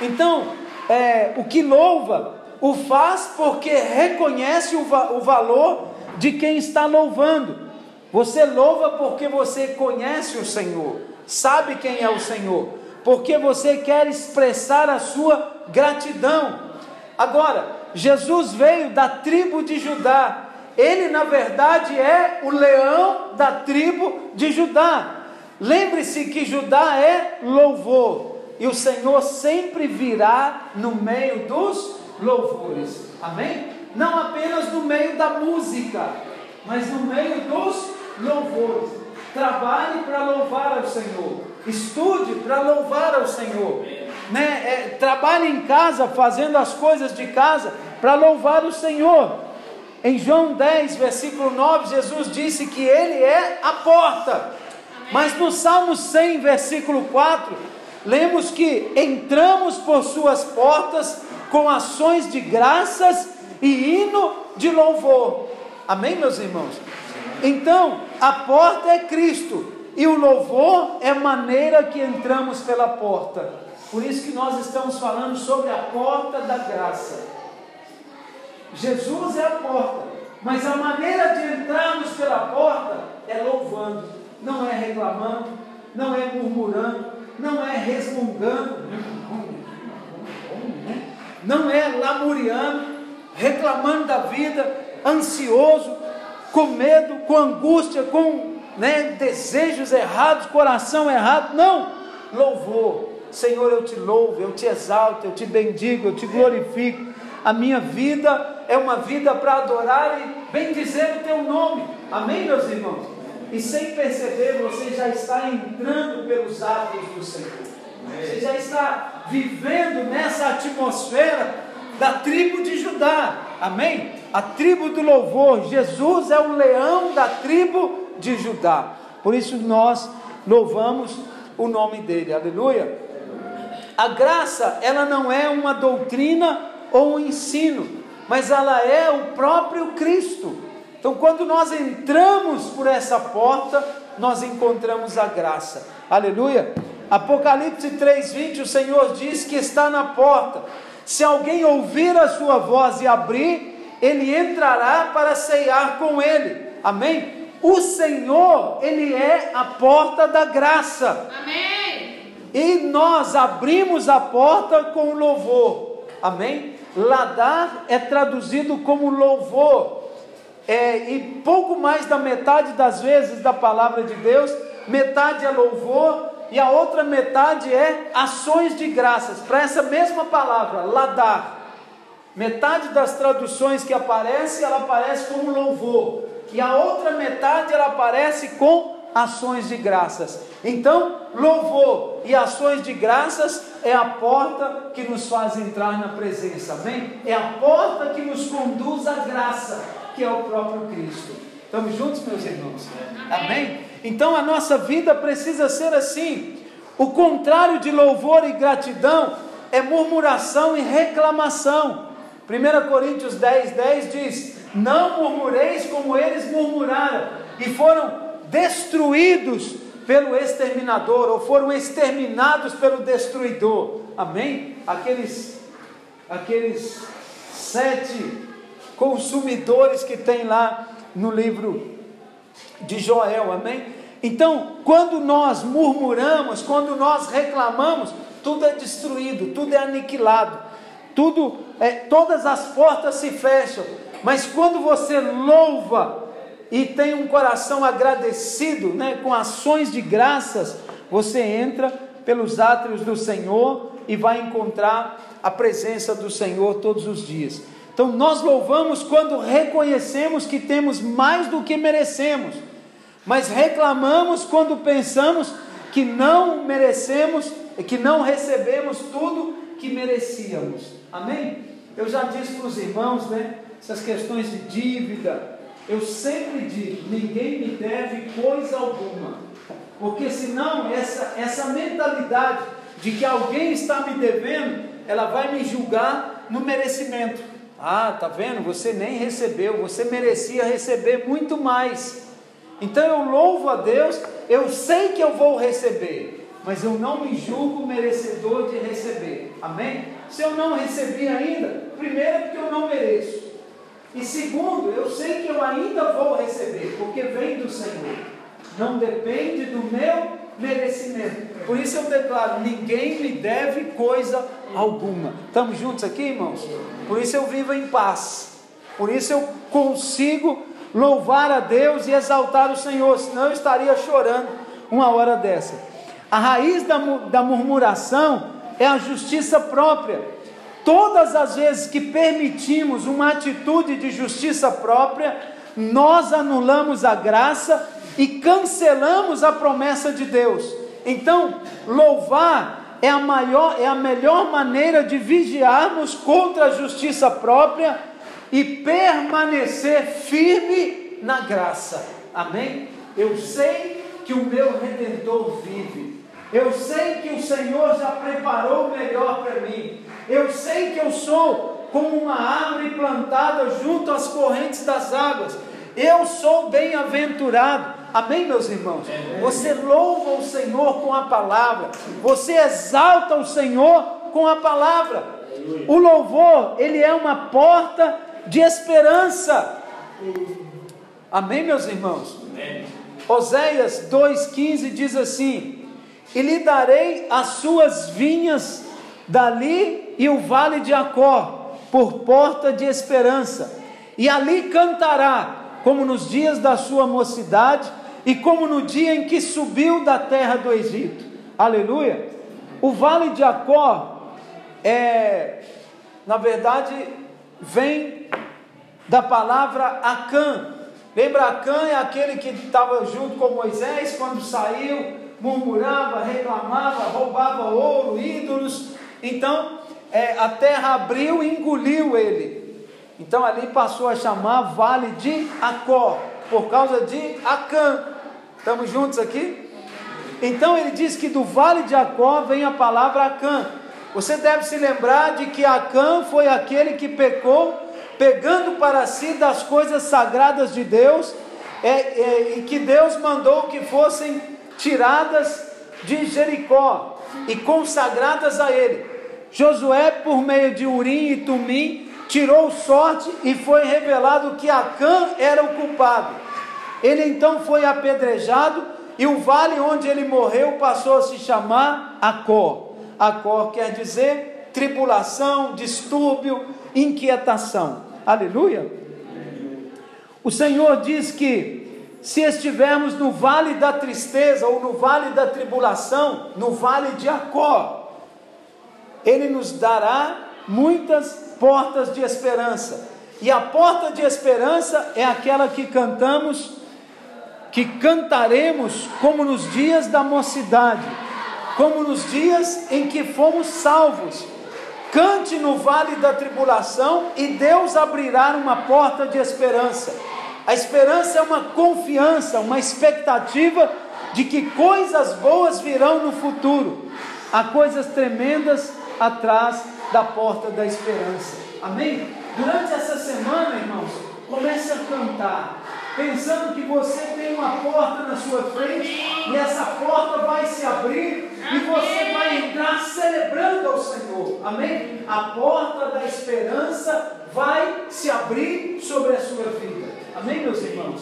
Então, é, o que louva, o faz porque reconhece o, va o valor de quem está louvando. Você louva porque você conhece o Senhor, sabe quem é o Senhor, porque você quer expressar a sua gratidão. Agora, Jesus veio da tribo de Judá, ele, na verdade, é o leão da tribo de Judá. Lembre-se que Judá é louvor, e o Senhor sempre virá no meio dos louvores. Amém? Não apenas no meio da música, mas no meio dos louvores. Trabalhe para louvar ao Senhor. Estude para louvar ao Senhor. Né? É, trabalhe em casa, fazendo as coisas de casa, para louvar o Senhor. Em João 10, versículo 9, Jesus disse que Ele é a porta. Mas no Salmo 100, versículo 4, lemos que entramos por Suas portas com ações de graças e hino de louvor. Amém, meus irmãos? Então, a porta é Cristo e o louvor é a maneira que entramos pela porta. Por isso que nós estamos falando sobre a porta da graça. Jesus é a porta, mas a maneira de entrarmos pela porta é louvando, não é reclamando, não é murmurando, não é resmungando, não é lamuriando, reclamando da vida, ansioso, com medo, com angústia, com né, desejos errados, coração errado. Não, louvor. Senhor, eu te louvo, eu te exalto, eu te bendigo, eu te glorifico a minha vida é uma vida para adorar e bendizer o teu nome. Amém, meus irmãos? E sem perceber, você já está entrando pelos atos do Senhor. Você já está vivendo nessa atmosfera da tribo de Judá. Amém? A tribo do louvor. Jesus é o leão da tribo de Judá. Por isso nós louvamos o nome dele. Aleluia. A graça, ela não é uma doutrina ou um ensino, mas ela é o próprio Cristo. Então, quando nós entramos por essa porta, nós encontramos a graça. Aleluia. Apocalipse 3:20, o Senhor diz que está na porta. Se alguém ouvir a sua voz e abrir, ele entrará para ceiar com ele. Amém? O Senhor, ele é a porta da graça. Amém. E nós abrimos a porta com louvor. Amém? Ladar é traduzido como louvor. É, e pouco mais da metade das vezes da palavra de Deus, metade é louvor e a outra metade é ações de graças, para essa mesma palavra, ladar. Metade das traduções que aparece, ela aparece como louvor, e a outra metade ela aparece com ações de graças. Então, louvor e ações de graças é a porta que nos faz entrar na presença, amém? É a porta que nos conduz à graça, que é o próprio Cristo. Estamos juntos, meus irmãos? Amém? amém? Então a nossa vida precisa ser assim. O contrário de louvor e gratidão é murmuração e reclamação. 1 Coríntios 10, 10 diz: Não murmureis como eles murmuraram, e foram destruídos pelo exterminador, ou foram exterminados pelo destruidor. Amém? Aqueles, aqueles sete consumidores que tem lá no livro de Joel, amém? Então, quando nós murmuramos, quando nós reclamamos, tudo é destruído, tudo é aniquilado, tudo, é, todas as portas se fecham. Mas quando você louva e tem um coração agradecido, né, com ações de graças, você entra pelos átrios do Senhor e vai encontrar a presença do Senhor todos os dias. Então nós louvamos quando reconhecemos que temos mais do que merecemos mas reclamamos quando pensamos que não merecemos, que não recebemos tudo que merecíamos. Amém? Eu já disse para os irmãos, né? Essas questões de dívida, eu sempre digo: ninguém me deve coisa alguma, porque senão essa, essa mentalidade de que alguém está me devendo, ela vai me julgar no merecimento. Ah, tá vendo? Você nem recebeu, você merecia receber muito mais. Então eu louvo a Deus, eu sei que eu vou receber, mas eu não me julgo merecedor de receber. Amém? Se eu não recebi ainda, primeiro é porque eu não mereço. E segundo, eu sei que eu ainda vou receber, porque vem do Senhor. Não depende do meu merecimento. Por isso eu declaro: ninguém me deve coisa alguma. Estamos juntos aqui, irmãos? Por isso eu vivo em paz. Por isso eu consigo louvar a Deus e exaltar o Senhor, senão eu estaria chorando uma hora dessa. A raiz da, da murmuração é a justiça própria. Todas as vezes que permitimos uma atitude de justiça própria, nós anulamos a graça e cancelamos a promessa de Deus. Então, louvar é a maior, é a melhor maneira de vigiarmos contra a justiça própria e permanecer firme na graça. Amém? Eu sei que o meu redentor vive. Eu sei que o Senhor já preparou o melhor para mim. Eu sei que eu sou como uma árvore plantada junto às correntes das águas. Eu sou bem-aventurado. Amém, meus irmãos? Você louva o Senhor com a palavra. Você exalta o Senhor com a palavra. O louvor, ele é uma porta de esperança. Amém, meus irmãos? Oséias 2,15 diz assim: E lhe darei as suas vinhas dali e o vale de Acó, por porta de esperança, e ali cantará, como nos dias da sua mocidade, e como no dia em que subiu da terra do Egito. Aleluia! O vale de Acó é, na verdade, vem da palavra Acã. Lembra Acã é aquele que estava junto com Moisés quando saiu, murmurava, reclamava, roubava ouro, ídolos. Então é, a terra abriu e engoliu ele. Então ali passou a chamar Vale de Acó, por causa de Acã. Estamos juntos aqui? Então ele diz que do vale de Acó vem a palavra Acã. Você deve se lembrar de que Acã foi aquele que pecou, pegando para si das coisas sagradas de Deus, é, é, e que Deus mandou que fossem tiradas de Jericó e consagradas a ele. Josué, por meio de Urim e Tumim, tirou sorte e foi revelado que Acã era o culpado. Ele então foi apedrejado e o vale onde ele morreu passou a se chamar Acor. Acor quer dizer tribulação, distúrbio, inquietação. Aleluia. O Senhor diz que se estivermos no vale da tristeza ou no vale da tribulação, no vale de Acor, Ele nos dará muitas portas de esperança. E a porta de esperança é aquela que cantamos que cantaremos como nos dias da mocidade, como nos dias em que fomos salvos. Cante no vale da tribulação e Deus abrirá uma porta de esperança. A esperança é uma confiança, uma expectativa de que coisas boas virão no futuro. Há coisas tremendas atrás da porta da esperança. Amém? Durante essa semana, irmãos, comece a cantar pensando que você tem uma porta na sua frente e essa porta vai se abrir e você vai entrar celebrando ao Senhor. Amém? A porta da esperança vai se abrir sobre a sua vida. Amém, meus irmãos?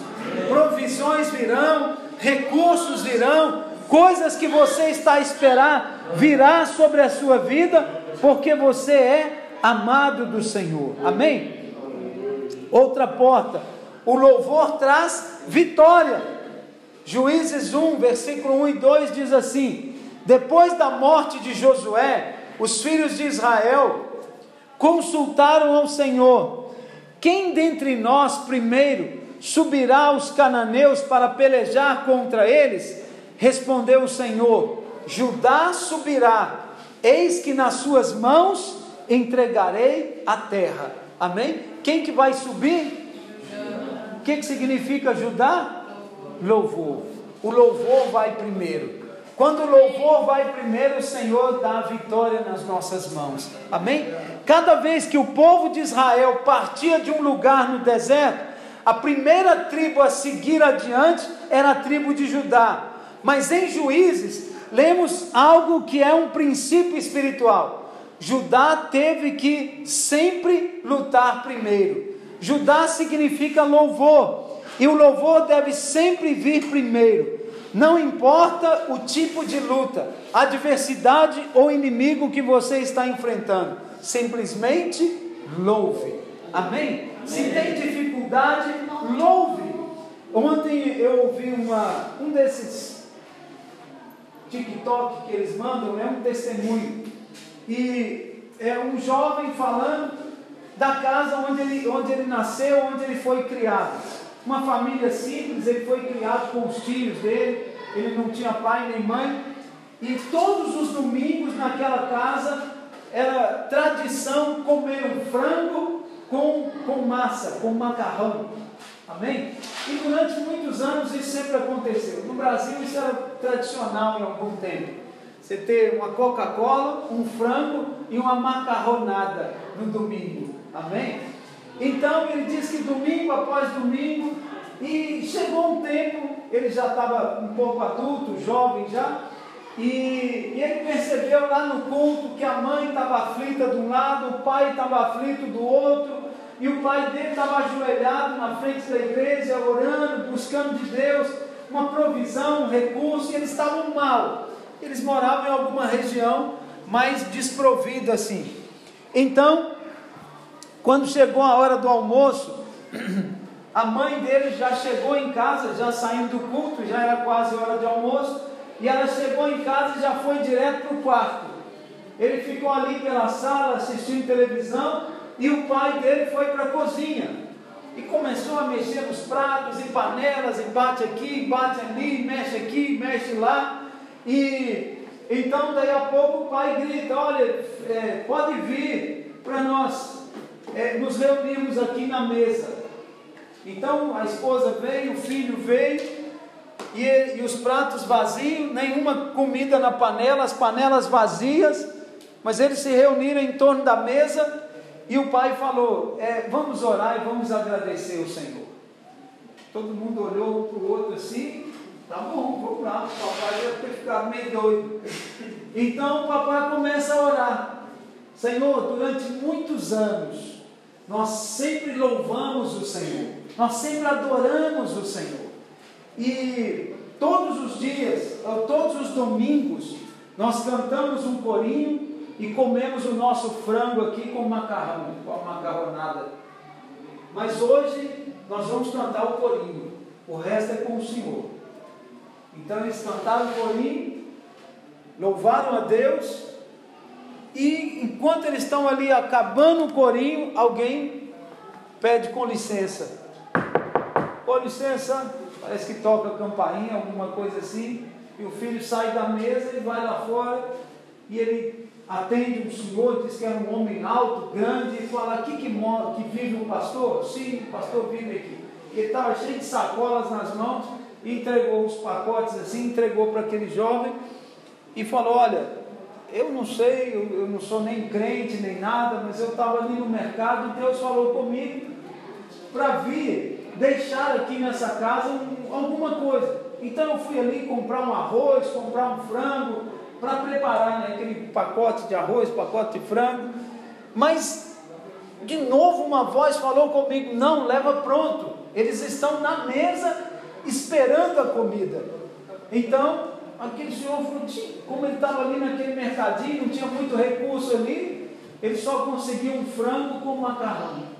Provisões virão, recursos virão, coisas que você está a esperar virá sobre a sua vida, porque você é amado do Senhor. Amém? Outra porta o louvor traz vitória. Juízes 1, versículo 1 e 2 diz assim: Depois da morte de Josué, os filhos de Israel consultaram ao Senhor: Quem dentre nós primeiro subirá aos cananeus para pelejar contra eles? Respondeu o Senhor: Judá subirá, eis que nas suas mãos entregarei a terra. Amém? Quem que vai subir? que, que significa Judá? Louvor. O louvor vai primeiro. Quando o louvor vai primeiro, o Senhor dá a vitória nas nossas mãos. Amém? Cada vez que o povo de Israel partia de um lugar no deserto, a primeira tribo a seguir adiante era a tribo de Judá. Mas em Juízes, lemos algo que é um princípio espiritual. Judá teve que sempre lutar primeiro. Judá significa louvor, e o louvor deve sempre vir primeiro. Não importa o tipo de luta, adversidade ou inimigo que você está enfrentando, simplesmente louve. Amém? Se tem dificuldade, louve. Ontem eu ouvi uma, um desses TikTok que eles mandam, é um testemunho. E é um jovem falando da casa onde ele, onde ele nasceu, onde ele foi criado. Uma família simples, ele foi criado com os tios dele, ele não tinha pai nem mãe, e todos os domingos naquela casa era tradição comer um frango com, com massa, com macarrão. Amém? E durante muitos anos isso sempre aconteceu. No Brasil isso era tradicional em algum tempo. Você ter uma Coca-Cola, um frango e uma macarronada no domingo. Amém? Então ele diz que domingo após domingo, e chegou um tempo, ele já estava um pouco adulto, jovem já, e, e ele percebeu lá no culto que a mãe estava aflita de um lado, o pai estava aflito do outro, e o pai dele estava ajoelhado na frente da igreja, orando, buscando de Deus uma provisão, um recurso, e eles estavam mal. Eles moravam em alguma região mais desprovida assim. Então, quando chegou a hora do almoço, a mãe dele já chegou em casa, já saindo do culto, já era quase hora de almoço, e ela chegou em casa e já foi direto para o quarto. Ele ficou ali pela sala assistindo televisão, e o pai dele foi para a cozinha e começou a mexer nos pratos, em panelas, e bate aqui, bate ali, mexe aqui, mexe lá. E então daí a pouco o pai grita, olha, é, pode vir para nós é, nos reunirmos aqui na mesa. Então a esposa veio, o filho veio, e, e os pratos vazios, nenhuma comida na panela, as panelas vazias, mas eles se reuniram em torno da mesa e o pai falou: é, Vamos orar e vamos agradecer o Senhor. Todo mundo olhou um para o outro assim: Tá bom, vamos lá. O papai deve ter ficado meio doido. Então o papai começa a orar: Senhor, durante muitos anos, nós sempre louvamos o Senhor, nós sempre adoramos o Senhor. E todos os dias, todos os domingos, nós cantamos um corinho e comemos o nosso frango aqui com macarrão, com a macarronada. Mas hoje nós vamos cantar o corinho, o resto é com o Senhor. Então eles cantaram o corinho, louvaram a Deus, e enquanto eles estão ali acabando o corinho, alguém pede com licença. Com licença, parece que toca campainha, alguma coisa assim, e o filho sai da mesa e vai lá fora, e ele atende um senhor, diz que era um homem alto, grande, e fala, aqui que, mora, que vive um pastor? Sim, o pastor vive aqui. Ele estava cheio de sacolas nas mãos, entregou os pacotes assim, entregou para aquele jovem, e falou, olha, eu não sei, eu, eu não sou nem crente, nem nada, mas eu estava ali no mercado, e Deus falou comigo para vir deixar aqui nessa casa um, alguma coisa. Então eu fui ali comprar um arroz, comprar um frango, para preparar né, aquele pacote de arroz, pacote de frango. Mas, de novo, uma voz falou comigo: não, leva pronto. Eles estão na mesa esperando a comida. Então, aquele senhor falou: como ele estava ali naquele mercadinho, não tinha muito recurso ali, ele só conseguiu um frango com macarrão.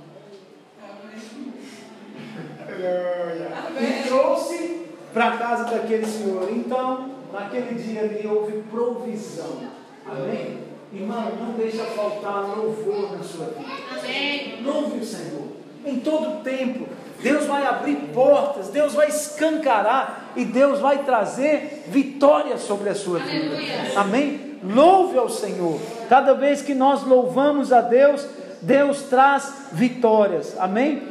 E trouxe para a casa daquele senhor. Então, naquele dia ali houve provisão. Amém? Irmão, não deixa faltar louvor na sua vida. Amém. Louve o Senhor. Em todo tempo. Deus vai abrir portas, Deus vai escancarar e Deus vai trazer vitória sobre a sua vida. Amém? Louve ao Senhor. Cada vez que nós louvamos a Deus, Deus traz vitórias. Amém?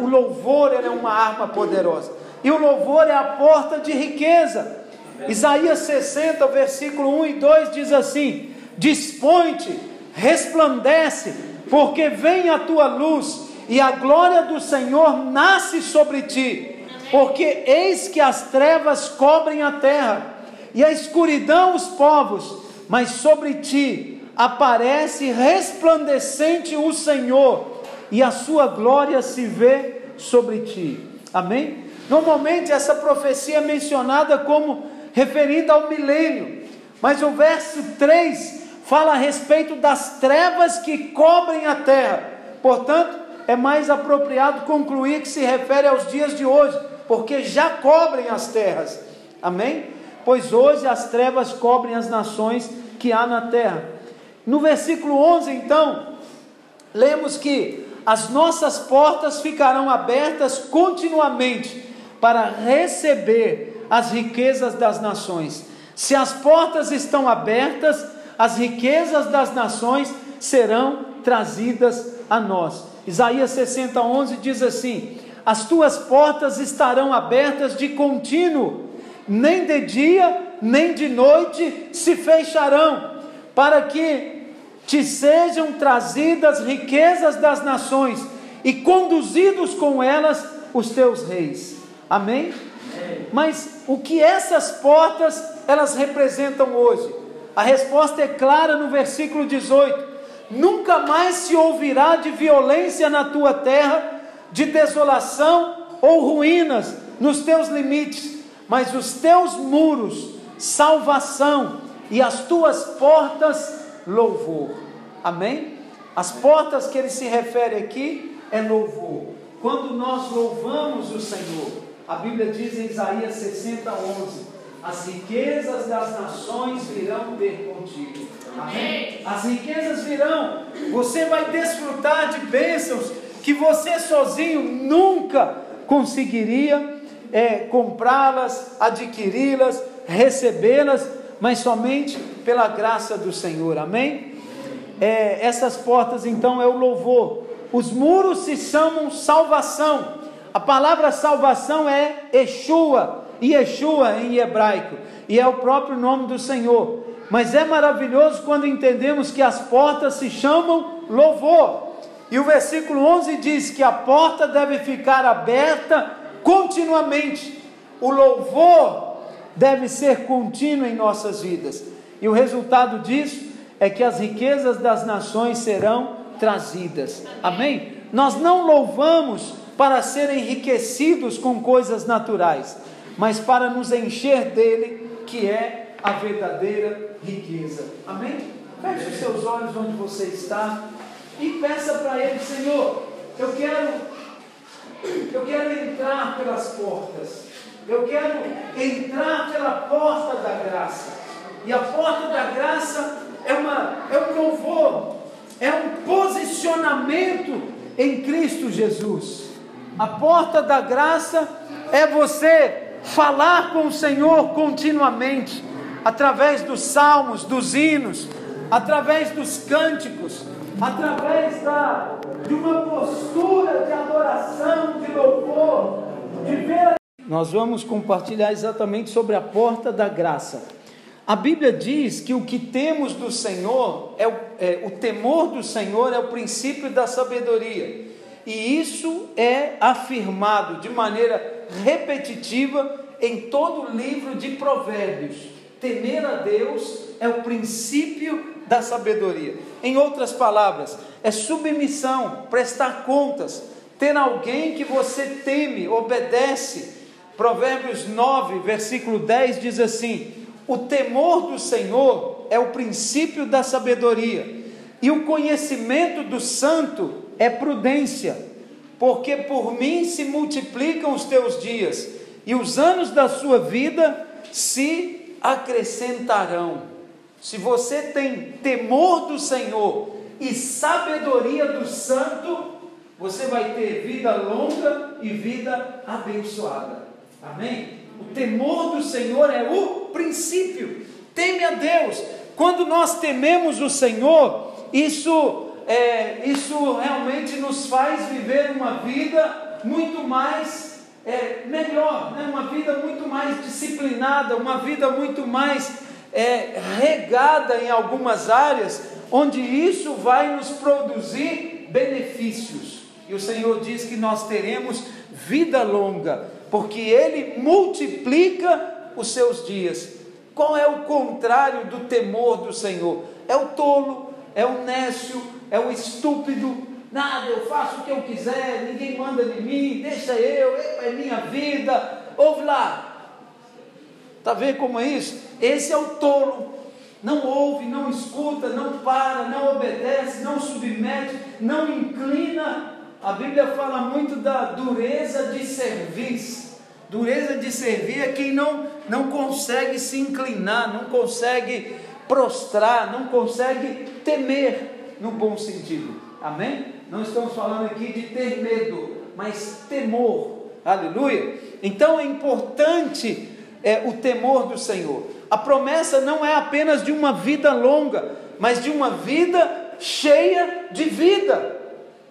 O louvor é uma arma poderosa. E o louvor é a porta de riqueza. Isaías 60, versículo 1 e 2 diz assim: Dispõe-te, resplandece, porque vem a tua luz e a glória do Senhor nasce sobre ti. Porque eis que as trevas cobrem a terra e a escuridão os povos, mas sobre ti aparece resplandecente o Senhor e a sua glória se vê sobre ti. Amém? Normalmente essa profecia é mencionada como referindo ao milênio. Mas o verso 3 fala a respeito das trevas que cobrem a terra. Portanto, é mais apropriado concluir que se refere aos dias de hoje, porque já cobrem as terras. Amém? Pois hoje as trevas cobrem as nações que há na terra. No versículo 11, então, lemos que as nossas portas ficarão abertas continuamente para receber as riquezas das nações. Se as portas estão abertas, as riquezas das nações serão trazidas a nós. Isaías 60, 11 diz assim: As tuas portas estarão abertas de contínuo, nem de dia, nem de noite se fecharão, para que te sejam trazidas riquezas das nações e conduzidos com elas os teus reis. Amém? Mas o que essas portas elas representam hoje? A resposta é clara no versículo 18: Nunca mais se ouvirá de violência na tua terra, de desolação ou ruínas nos teus limites, mas os teus muros, salvação, e as tuas portas, louvor. Amém? As portas que ele se refere aqui é louvor. Quando nós louvamos o Senhor, a Bíblia diz em Isaías 60, 11: as riquezas das nações virão ter contigo. Amém? As riquezas virão, você vai desfrutar de bênçãos que você sozinho nunca conseguiria é, comprá-las, adquiri-las, recebê-las, mas somente pela graça do Senhor. Amém? É, essas portas então é o louvor. Os muros se chamam salvação. A palavra salvação é Yeshua, Yeshua em hebraico, e é o próprio nome do Senhor. Mas é maravilhoso quando entendemos que as portas se chamam louvor. E o versículo 11 diz que a porta deve ficar aberta continuamente. O louvor deve ser contínuo em nossas vidas. E o resultado disso é que as riquezas das nações serão trazidas. Amém? Nós não louvamos para ser enriquecidos com coisas naturais, mas para nos encher dele, que é a verdadeira riqueza. Amém? Feche os seus olhos onde você está e peça para ele, Senhor, eu quero eu quero entrar pelas portas. Eu quero entrar pela porta da graça. E a porta da graça é, uma, é um louvor, é um posicionamento em Cristo Jesus. A porta da graça é você falar com o Senhor continuamente, através dos salmos, dos hinos, através dos cânticos, através da, de uma postura de adoração, de louvor, de ver. Nós vamos compartilhar exatamente sobre a porta da graça. A Bíblia diz que o que temos do Senhor é o, é o temor do Senhor é o princípio da sabedoria. E isso é afirmado de maneira repetitiva em todo o livro de Provérbios. Temer a Deus é o princípio da sabedoria. Em outras palavras, é submissão, prestar contas, ter alguém que você teme, obedece. Provérbios 9, versículo 10 diz assim: o temor do Senhor é o princípio da sabedoria, e o conhecimento do santo é prudência, porque por mim se multiplicam os teus dias, e os anos da sua vida se acrescentarão. Se você tem temor do Senhor e sabedoria do santo, você vai ter vida longa e vida abençoada. Amém? O temor do Senhor é o princípio. Teme a Deus. Quando nós tememos o Senhor, isso, é, isso realmente nos faz viver uma vida muito mais é, melhor, né? uma vida muito mais disciplinada, uma vida muito mais é, regada em algumas áreas, onde isso vai nos produzir benefícios. E o Senhor diz que nós teremos vida longa porque ele multiplica os seus dias. Qual é o contrário do temor do Senhor? É o tolo, é o nécio, é o estúpido. Nada, eu faço o que eu quiser, ninguém manda em mim, deixa eu, é minha vida. Ouve lá. Está vendo como é isso? Esse é o tolo. Não ouve, não escuta, não para, não obedece, não submete, não inclina a Bíblia fala muito da dureza de serviço. Dureza de servir é quem não, não consegue se inclinar, não consegue prostrar, não consegue temer no bom sentido. Amém? Não estamos falando aqui de ter medo, mas temor. Aleluia. Então é importante é, o temor do Senhor. A promessa não é apenas de uma vida longa, mas de uma vida cheia de vida.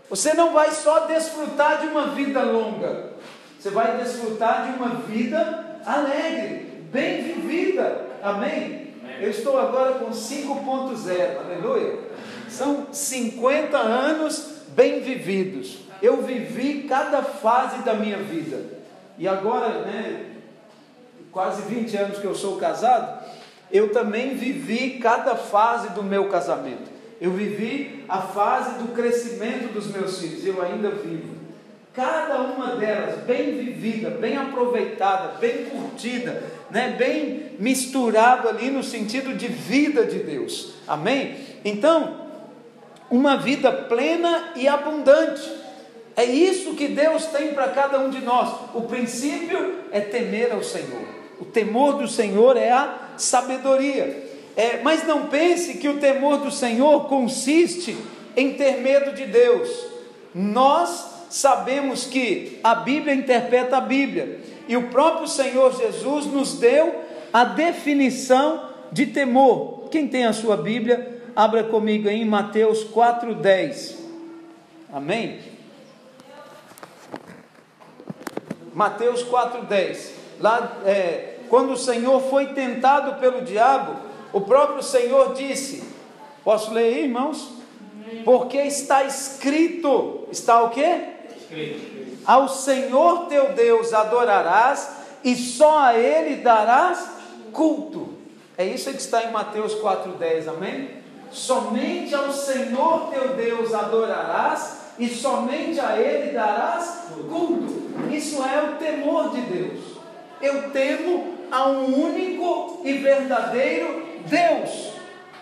Você não vai só desfrutar de uma vida longa, você vai desfrutar de uma vida alegre, bem vivida. Amém? Eu estou agora com 5.0, aleluia. São 50 anos bem vividos. Eu vivi cada fase da minha vida. E agora, né, quase 20 anos que eu sou casado, eu também vivi cada fase do meu casamento. Eu vivi a fase do crescimento dos meus filhos, eu ainda vivo. Cada uma delas bem vivida, bem aproveitada, bem curtida, né? bem misturado ali no sentido de vida de Deus. Amém? Então, uma vida plena e abundante. É isso que Deus tem para cada um de nós. O princípio é temer ao Senhor. O temor do Senhor é a sabedoria. É, mas não pense que o temor do Senhor consiste em ter medo de Deus. Nós sabemos que a Bíblia interpreta a Bíblia e o próprio Senhor Jesus nos deu a definição de temor. Quem tem a sua Bíblia, abra comigo aí em Mateus 4:10. Amém? Mateus 4:10. Lá, é, quando o Senhor foi tentado pelo diabo, o próprio Senhor disse: Posso ler aí, irmãos? Porque está escrito, está o quê? Ao Senhor teu Deus adorarás e só a Ele darás culto. É isso que está em Mateus 4,10, amém? Somente ao Senhor teu Deus adorarás e somente a Ele darás culto. Isso é o temor de Deus. Eu temo a um único e verdadeiro Deus.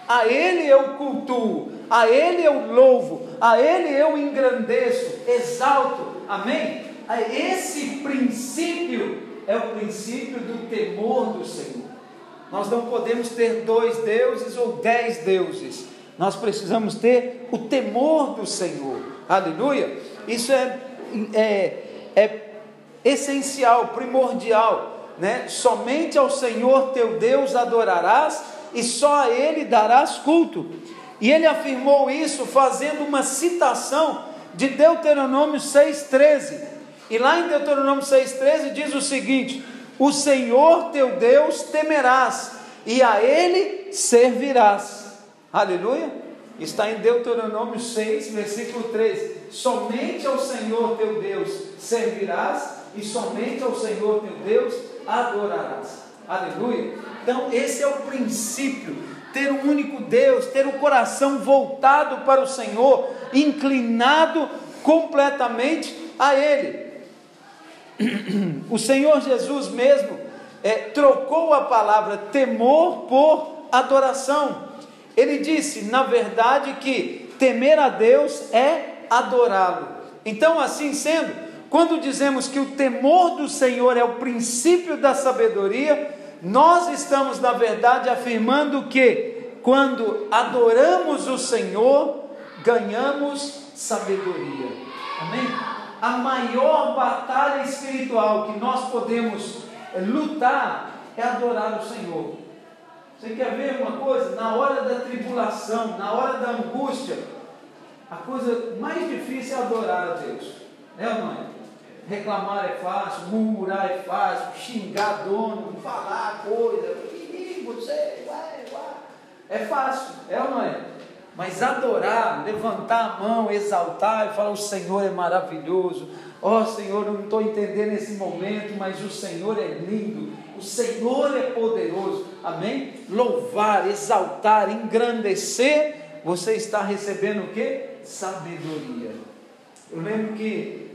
A Ele eu cultuo, a Ele eu louvo, a Ele eu engrandeço, exalto. Amém? Esse princípio é o princípio do temor do Senhor. Nós não podemos ter dois deuses ou dez deuses. Nós precisamos ter o temor do Senhor. Aleluia. Isso é, é, é essencial, primordial. Né? Somente ao Senhor teu Deus adorarás e só a Ele darás culto. E ele afirmou isso fazendo uma citação de Deuteronômio 6,13. E lá em Deuteronômio 6,13 diz o seguinte: O Senhor teu Deus temerás, e a Ele servirás. Aleluia. Está em Deuteronômio 6, versículo 13. Somente ao Senhor teu Deus servirás, e somente ao Senhor teu Deus adorarás. Aleluia. Então, esse é o princípio: ter um único Deus, ter o coração voltado para o Senhor, inclinado completamente a Ele. O Senhor Jesus mesmo é, trocou a palavra temor por adoração. Ele disse, na verdade, que temer a Deus é adorá-lo. Então, assim sendo, quando dizemos que o temor do Senhor é o princípio da sabedoria, nós estamos, na verdade, afirmando que quando adoramos o Senhor, ganhamos sabedoria. Amém? A maior batalha espiritual que nós podemos eh, lutar é adorar o Senhor. Você quer ver uma coisa? Na hora da tribulação, na hora da angústia, a coisa mais difícil é adorar a Deus. Né, mãe? Reclamar é fácil, murmurar é fácil, xingar dono, falar coisa, você, vai, vai. É fácil, é ou não é? Mas adorar, levantar a mão, exaltar e falar: o Senhor é maravilhoso. Ó oh, Senhor, eu não estou entendendo esse momento, mas o Senhor é lindo, o Senhor é poderoso. Amém? Louvar, exaltar, engrandecer, você está recebendo o que? Sabedoria. Eu lembro que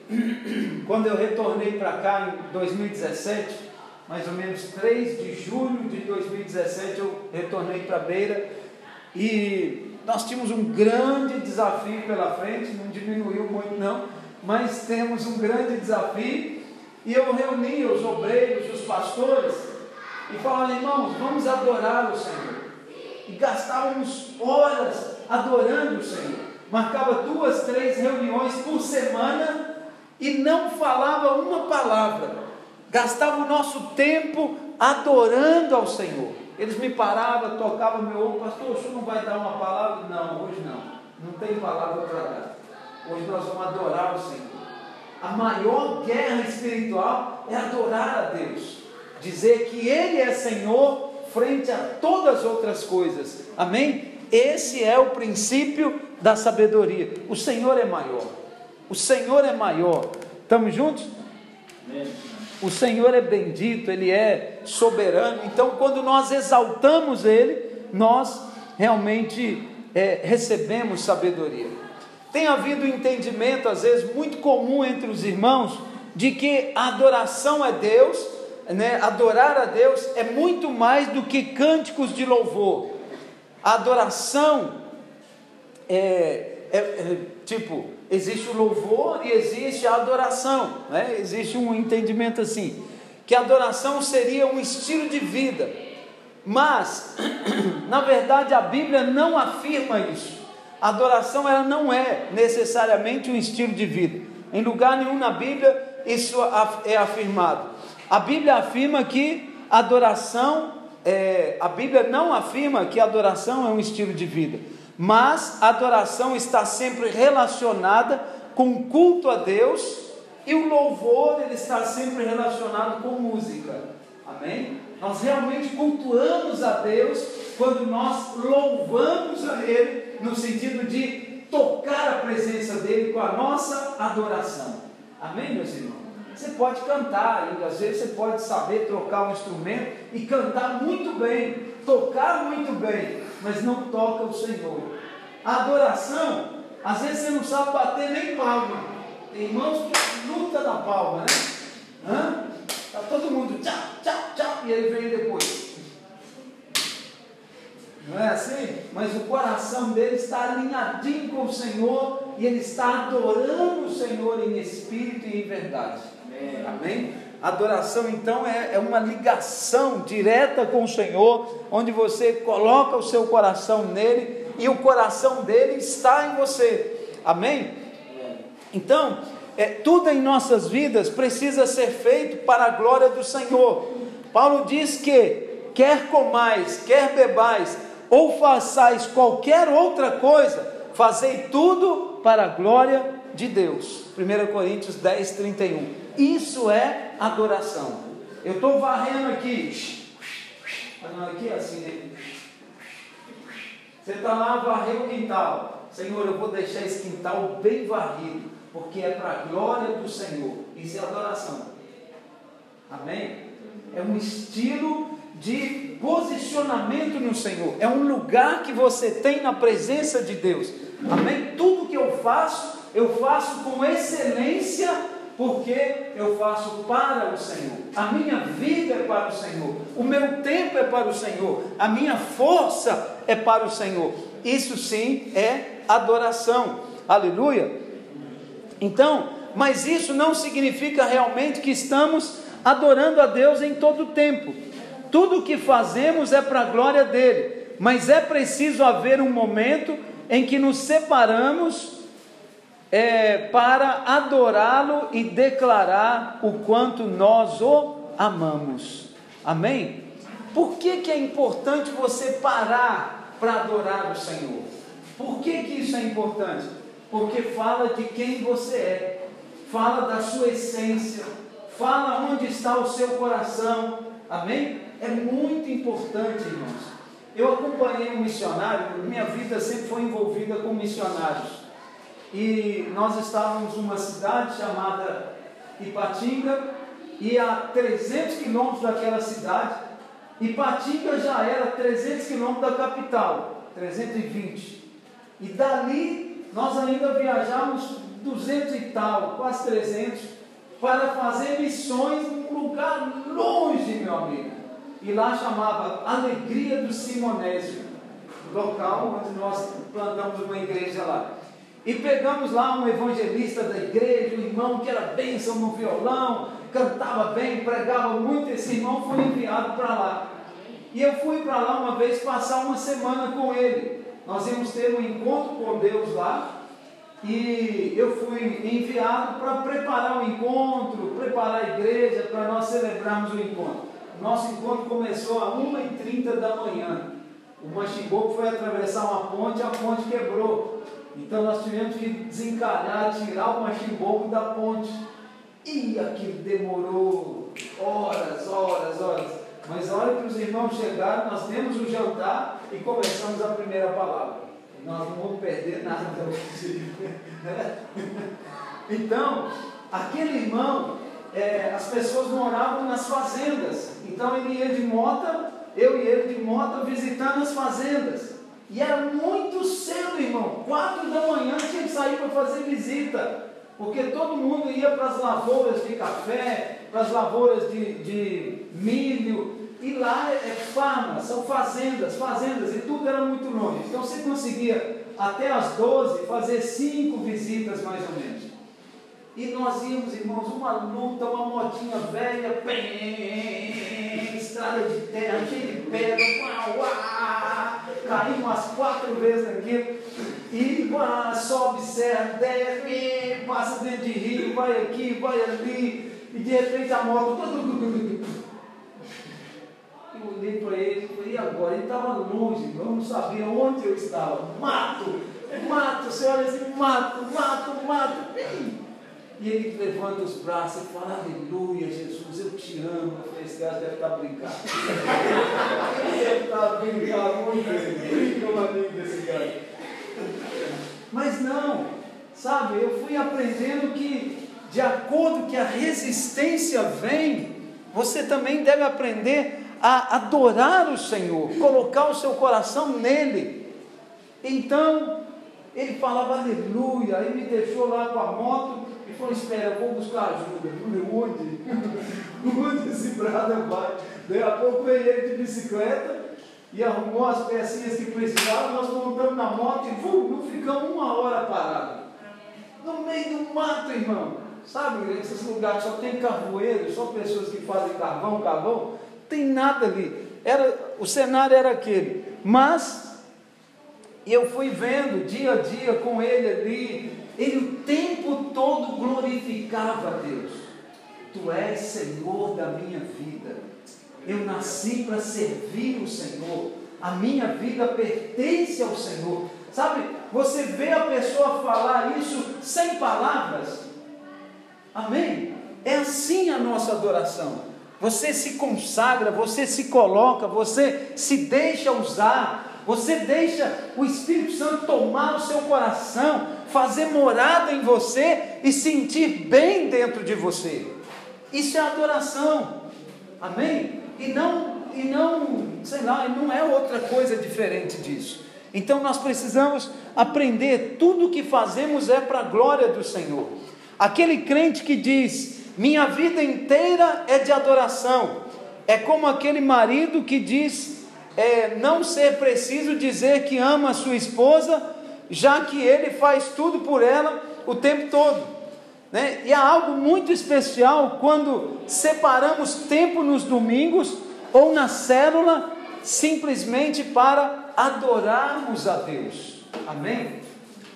quando eu retornei para cá em 2017, mais ou menos 3 de julho de 2017, eu retornei para Beira e nós tínhamos um grande desafio pela frente, não diminuiu muito não, mas temos um grande desafio e eu reuni os obreiros, os pastores e falava, irmãos, vamos adorar o Senhor. E gastávamos horas adorando o Senhor. Marcava duas, três reuniões por semana e não falava uma palavra, gastava o nosso tempo adorando ao Senhor. Eles me paravam, tocavam meu ombro, pastor, o senhor não vai dar uma palavra? Não, hoje não, não tem palavra para dar. Hoje nós vamos adorar o Senhor. A maior guerra espiritual é adorar a Deus, dizer que Ele é Senhor frente a todas as outras coisas. Amém? Esse é o princípio da sabedoria. O Senhor é maior. O Senhor é maior. Estamos juntos? O Senhor é bendito, Ele é soberano. Então, quando nós exaltamos Ele, nós realmente é, recebemos sabedoria. Tem havido entendimento, às vezes, muito comum entre os irmãos, de que a adoração a Deus, né, adorar a Deus é muito mais do que cânticos de louvor. A adoração é, é, é tipo, existe o louvor e existe a adoração, né? existe um entendimento assim. que a adoração seria um estilo de vida, mas, na verdade, a Bíblia não afirma isso. A adoração ela não é necessariamente um estilo de vida. Em lugar nenhum na Bíblia isso é afirmado. A Bíblia afirma que adoração, é, a Bíblia não afirma que adoração é um estilo de vida, mas a adoração está sempre relacionada com culto a Deus e o louvor ele está sempre relacionado com música. Amém? Nós realmente cultuamos a Deus quando nós louvamos a Ele no sentido de tocar a presença dele com a nossa adoração. Amém, meus irmãos? Você pode cantar, e às vezes você pode saber trocar um instrumento e cantar muito bem, tocar muito bem, mas não toca o Senhor. A adoração, às vezes você não sabe bater nem palma. Tem irmãos que luta na palma, né? Hã? Tá todo mundo tchau, tchau, tchau, e ele vem depois. Não é assim? Mas o coração dele está alinhadinho com o Senhor e ele está adorando o Senhor em espírito e em verdade. Amém? Amém? Adoração então é, é uma ligação direta com o Senhor, onde você coloca o seu coração nele e o coração dele está em você. Amém? Então, é, tudo em nossas vidas precisa ser feito para a glória do Senhor. Paulo diz que, quer comais, quer bebais, ou façais qualquer outra coisa, fazei tudo para a glória de Deus. 1 Coríntios 10, 31. Isso é adoração. Eu estou varrendo aqui, fazendo aqui assim, né? Você está lá, varreu o quintal. Senhor, eu vou deixar esse quintal bem varrido porque é para a glória do Senhor. Isso é adoração. Amém? É um estilo de posicionamento no Senhor. É um lugar que você tem na presença de Deus. Amém? Tudo que eu faço, eu faço com excelência, porque eu faço para o Senhor. A minha vida é para o Senhor. O meu tempo é para o Senhor. A minha força é para o Senhor. Isso sim é adoração. Aleluia. Então, mas isso não significa realmente que estamos adorando a Deus em todo o tempo. Tudo o que fazemos é para a glória dele, mas é preciso haver um momento em que nos separamos é, para adorá-lo e declarar o quanto nós o amamos. Amém? Por que, que é importante você parar para adorar o Senhor? Por que, que isso é importante? porque fala de quem você é, fala da sua essência, fala onde está o seu coração, amém? É muito importante, irmãos. Eu acompanhei um missionário, minha vida sempre foi envolvida com missionários. E nós estávamos numa cidade chamada Ipatinga, e a 300 quilômetros daquela cidade, Ipatinga já era 300 quilômetros da capital, 320. E dali nós ainda viajamos 200 e tal, quase 300, para fazer missões num lugar longe, meu amigo. E lá chamava Alegria do Simonésio, local onde nós plantamos uma igreja lá. E pegamos lá um evangelista da igreja, um irmão que era bênção no violão, cantava bem, pregava muito. Esse irmão foi enviado para lá. E eu fui para lá uma vez passar uma semana com ele nós íamos ter um encontro com Deus lá e eu fui enviado para preparar o encontro, preparar a igreja para nós celebrarmos o encontro. Nosso encontro começou a 1h30 da manhã. O Machimboco foi atravessar uma ponte, a ponte quebrou. Então nós tivemos que desencalhar, tirar o Machimboco da ponte. E aquilo demorou horas, horas, horas. Mas a hora que os irmãos chegaram, nós temos o jantar e começamos a primeira palavra. Nós não vamos perder nada hoje. então, aquele irmão, é, as pessoas moravam nas fazendas. Então ele ia de moto, eu e ele de moto, visitando as fazendas. E era muito cedo, irmão. Quatro da manhã tinha que sair para fazer visita. Porque todo mundo ia para as lavouras de café, para as lavouras de, de milho, e lá é farma, são fazendas, fazendas, e tudo era muito longe. Então você conseguia até as 12 fazer cinco visitas mais ou menos. E nós íamos, irmãos, uma luta, uma motinha velha, bem, estrada de terra, cheia de pedra, uau, uau, caímos umas quatro vezes aqui, e sobe serra, desce, passa dentro de rio, vai aqui, vai ali, e de repente a moto. Eu olhei para ele e falei, e agora? Ele estava longe, eu não sabia onde eu estava. Mato, mato, você assim, mato, mato, mato. E ele levanta os braços e fala, aleluia, Jesus, eu te amo. Esse cara deve estar brincando. deve estar brincando, muito brinca uma amigo desse cara. Mas não, sabe, eu fui aprendendo que, de acordo que a resistência vem, você também deve aprender a adorar o Senhor, colocar o seu coração nele. Então, ele falava aleluia, aí me deixou lá com a moto e falou: Espera, eu vou buscar ajuda. Eu falei: Onde? Onde esse brada vai? Daí a pouco veio ele de bicicleta e arrumou as pecinhas que precisavam. Nós montamos na moto e vum, não ficamos uma hora parados. No meio do mato, irmão. Sabe, esses lugares só tem carvoeiro, só pessoas que fazem carvão, carvão, tem nada ali. Era, o cenário era aquele. Mas eu fui vendo dia a dia com ele ali, ele o tempo todo glorificava a Deus. Tu és Senhor da minha vida. Eu nasci para servir o Senhor. A minha vida pertence ao Senhor. Sabe, você vê a pessoa falar isso sem palavras, Amém? É assim a nossa adoração. Você se consagra, você se coloca, você se deixa usar, você deixa o Espírito Santo tomar o seu coração, fazer morada em você e sentir bem dentro de você. Isso é adoração. Amém? E não, e não, sei lá, não é outra coisa diferente disso. Então nós precisamos aprender, tudo o que fazemos é para a glória do Senhor. Aquele crente que diz: Minha vida inteira é de adoração, é como aquele marido que diz é, não ser preciso dizer que ama a sua esposa, já que ele faz tudo por ela o tempo todo. Né? E há algo muito especial quando separamos tempo nos domingos ou na célula simplesmente para adorarmos a Deus. Amém?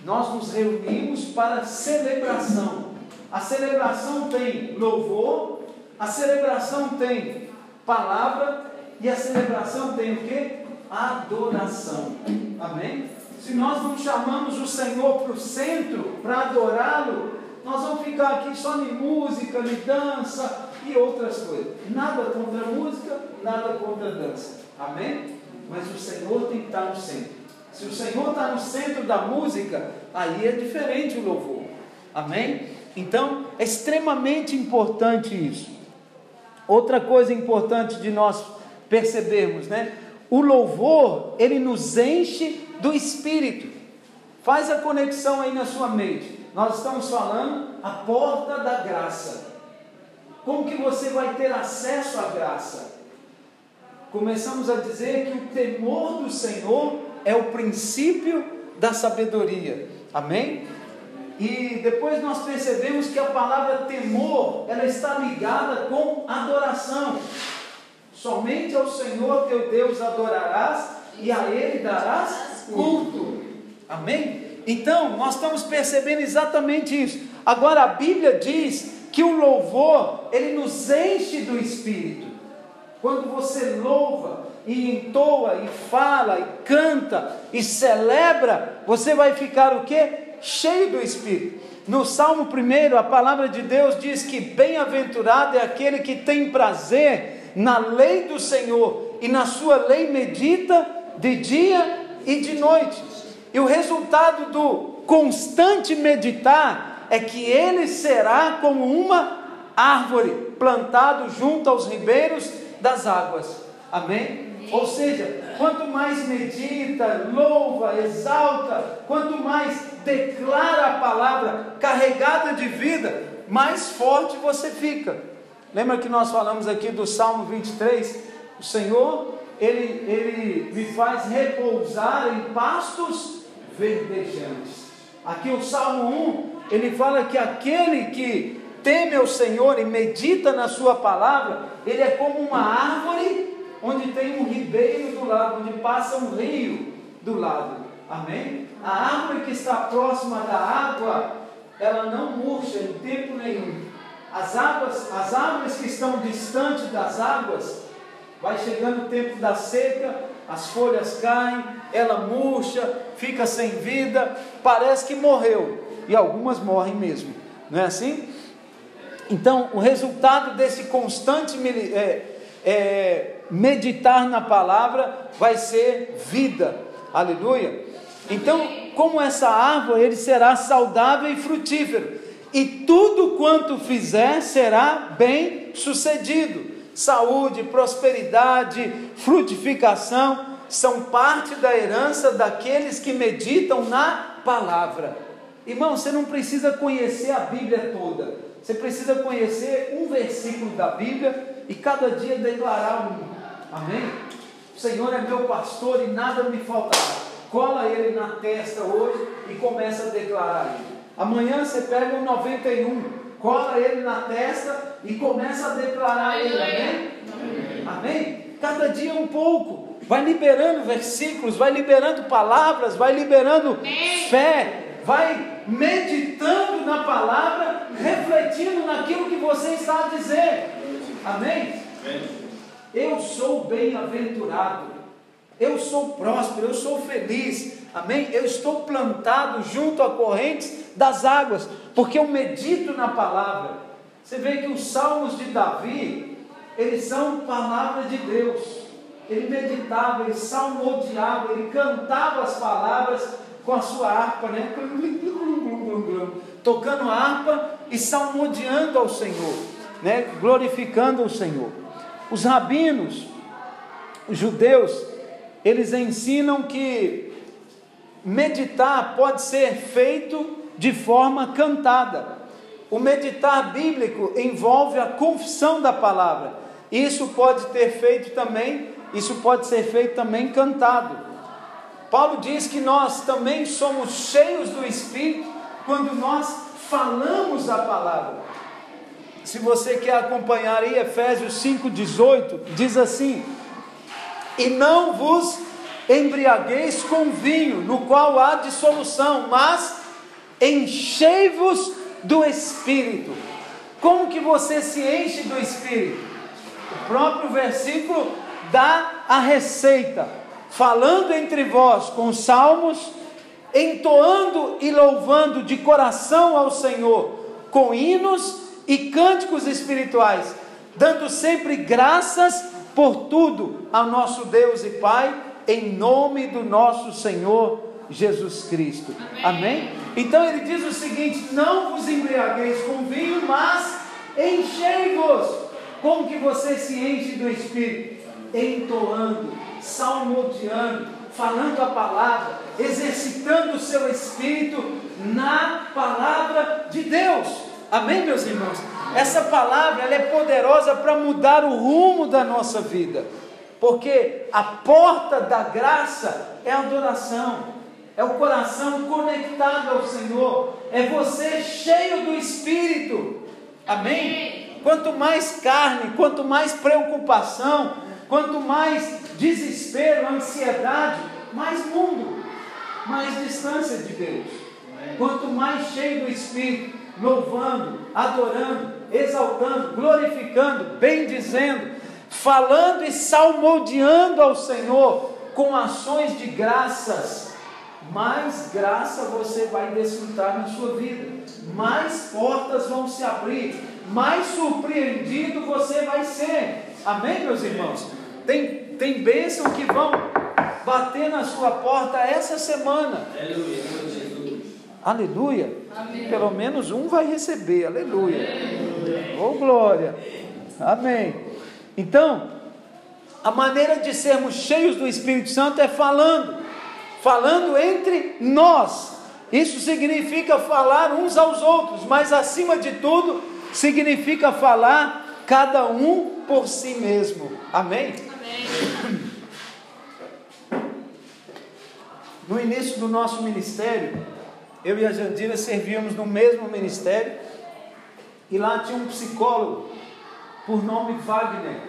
Nós nos reunimos para celebração. A celebração tem louvor, a celebração tem palavra e a celebração tem o que? Adoração. Amém? Se nós não chamamos o Senhor para o centro para adorá-lo, nós vamos ficar aqui só em música, de dança e outras coisas. Nada contra música, nada contra dança. Amém? Mas o Senhor tem que estar no centro. Se o Senhor está no centro da música, aí é diferente o louvor. Amém? Então, é extremamente importante isso. Outra coisa importante de nós percebermos, né? O louvor, ele nos enche do espírito. Faz a conexão aí na sua mente. Nós estamos falando a porta da graça. Como que você vai ter acesso à graça? Começamos a dizer que o temor do Senhor é o princípio da sabedoria. Amém? E depois nós percebemos que a palavra temor, ela está ligada com adoração. Somente ao Senhor teu Deus adorarás e a Ele darás culto. Amém? Então, nós estamos percebendo exatamente isso. Agora a Bíblia diz que o louvor, ele nos enche do Espírito. Quando você louva e entoa e fala e canta e celebra, você vai ficar o que? cheio do Espírito. No Salmo 1, a palavra de Deus diz que bem-aventurado é aquele que tem prazer na lei do Senhor e na sua lei medita de dia e de noite. E o resultado do constante meditar é que ele será como uma árvore plantado junto aos ribeiros das águas. Amém? Ou seja, quanto mais medita, louva, exalta, quanto mais declara a palavra carregada de vida, mais forte você fica. Lembra que nós falamos aqui do Salmo 23? O Senhor, ele, ele me faz repousar em pastos verdejantes. Aqui o Salmo 1, ele fala que aquele que teme ao Senhor e medita na Sua palavra, ele é como uma árvore onde tem um ribeiro do lado, onde passa um rio do lado. Amém? A árvore que está próxima da água, ela não murcha em tempo nenhum. As águas, as árvores que estão distantes das águas, vai chegando o tempo da seca, as folhas caem, ela murcha, fica sem vida, parece que morreu. E algumas morrem mesmo, não é assim? Então, o resultado desse constante é, é, meditar na palavra vai ser vida, aleluia. Então, como essa árvore, ele será saudável e frutífero, e tudo quanto fizer será bem sucedido saúde, prosperidade, frutificação, são parte da herança daqueles que meditam na palavra. Irmão, você não precisa conhecer a Bíblia toda, você precisa conhecer um versículo da Bíblia e cada dia declarar um. Amém? O Senhor é meu pastor e nada me faltará. Cola ele na testa hoje e começa a declarar ele. Amanhã você pega o 91 cola ele na testa e começa a declarar ele, amém? amém? Amém? Cada dia um pouco, vai liberando versículos, vai liberando palavras, vai liberando fé, vai meditando na palavra, refletindo naquilo que você está a dizer, amém? Eu sou bem-aventurado, eu sou próspero, eu sou feliz, amém? Eu estou plantado junto a correntes das águas, porque eu medito na palavra. Você vê que os salmos de Davi, eles são palavra de Deus. Ele meditava, ele salmodiava, ele cantava as palavras com a sua harpa, né? Tocando a harpa e salmodiando ao Senhor, né? Glorificando o Senhor. Os rabinos, os judeus, eles ensinam que meditar pode ser feito de forma cantada. O meditar bíblico envolve a confissão da palavra. Isso pode ter feito também, isso pode ser feito também cantado. Paulo diz que nós também somos cheios do Espírito quando nós falamos a palavra. Se você quer acompanhar aí Efésios 5:18, diz assim: "E não vos embriagueis com vinho, no qual há dissolução, mas enchei-vos do Espírito. Como que você se enche do Espírito? O próprio versículo dá a receita, falando entre vós com salmos, entoando e louvando de coração ao Senhor, com hinos e cânticos espirituais, dando sempre graças por tudo ao nosso Deus e Pai, em nome do nosso Senhor Jesus Cristo. Amém? Amém? Então ele diz o seguinte: não vos embriagueis com vinho, mas enchei-vos. Como que você se enche do Espírito? Entoando, salmodiando, falando a palavra, exercitando o seu espírito na palavra de Deus. Amém, meus irmãos? Essa palavra é poderosa para mudar o rumo da nossa vida, porque a porta da graça é a adoração é o coração conectado ao Senhor, é você cheio do Espírito, amém? Quanto mais carne, quanto mais preocupação, quanto mais desespero, ansiedade, mais mundo, mais distância de Deus. Quanto mais cheio do Espírito, louvando, adorando, exaltando, glorificando, bendizendo, falando e salmodiando ao Senhor com ações de graças mais graça você vai desfrutar na sua vida, mais portas vão se abrir, mais surpreendido você vai ser. Amém, meus irmãos? Tem, tem bênção que vão bater na sua porta essa semana. Aleluia. Aleluia. Amém. Pelo menos um vai receber. Aleluia. Oh glória. Amém. Então, a maneira de sermos cheios do Espírito Santo é falando falando entre nós. Isso significa falar uns aos outros, mas acima de tudo, significa falar cada um por si mesmo. Amém? No início do nosso ministério, eu e a Jandira servíamos no mesmo ministério, e lá tinha um psicólogo, por nome Wagner.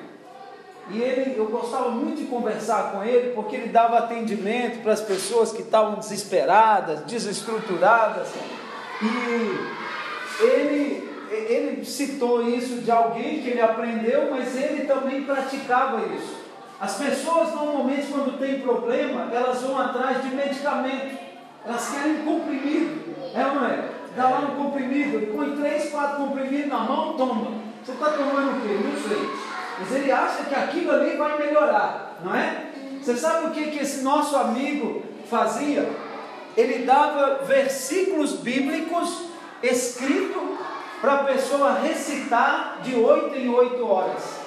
E ele, eu gostava muito de conversar com ele, porque ele dava atendimento para as pessoas que estavam desesperadas, desestruturadas. E ele, ele citou isso de alguém que ele aprendeu, mas ele também praticava isso. As pessoas normalmente quando tem problema, elas vão atrás de medicamento. Elas querem comprimido. É ou não é? Dá lá no comprimido, põe três, quatro comprimidos na mão, toma. Você está tomando o quê? Não sei. Mas ele acha que aquilo ali vai melhorar, não é? Você sabe o que, que esse nosso amigo fazia? Ele dava versículos bíblicos escritos para a pessoa recitar de oito em oito horas.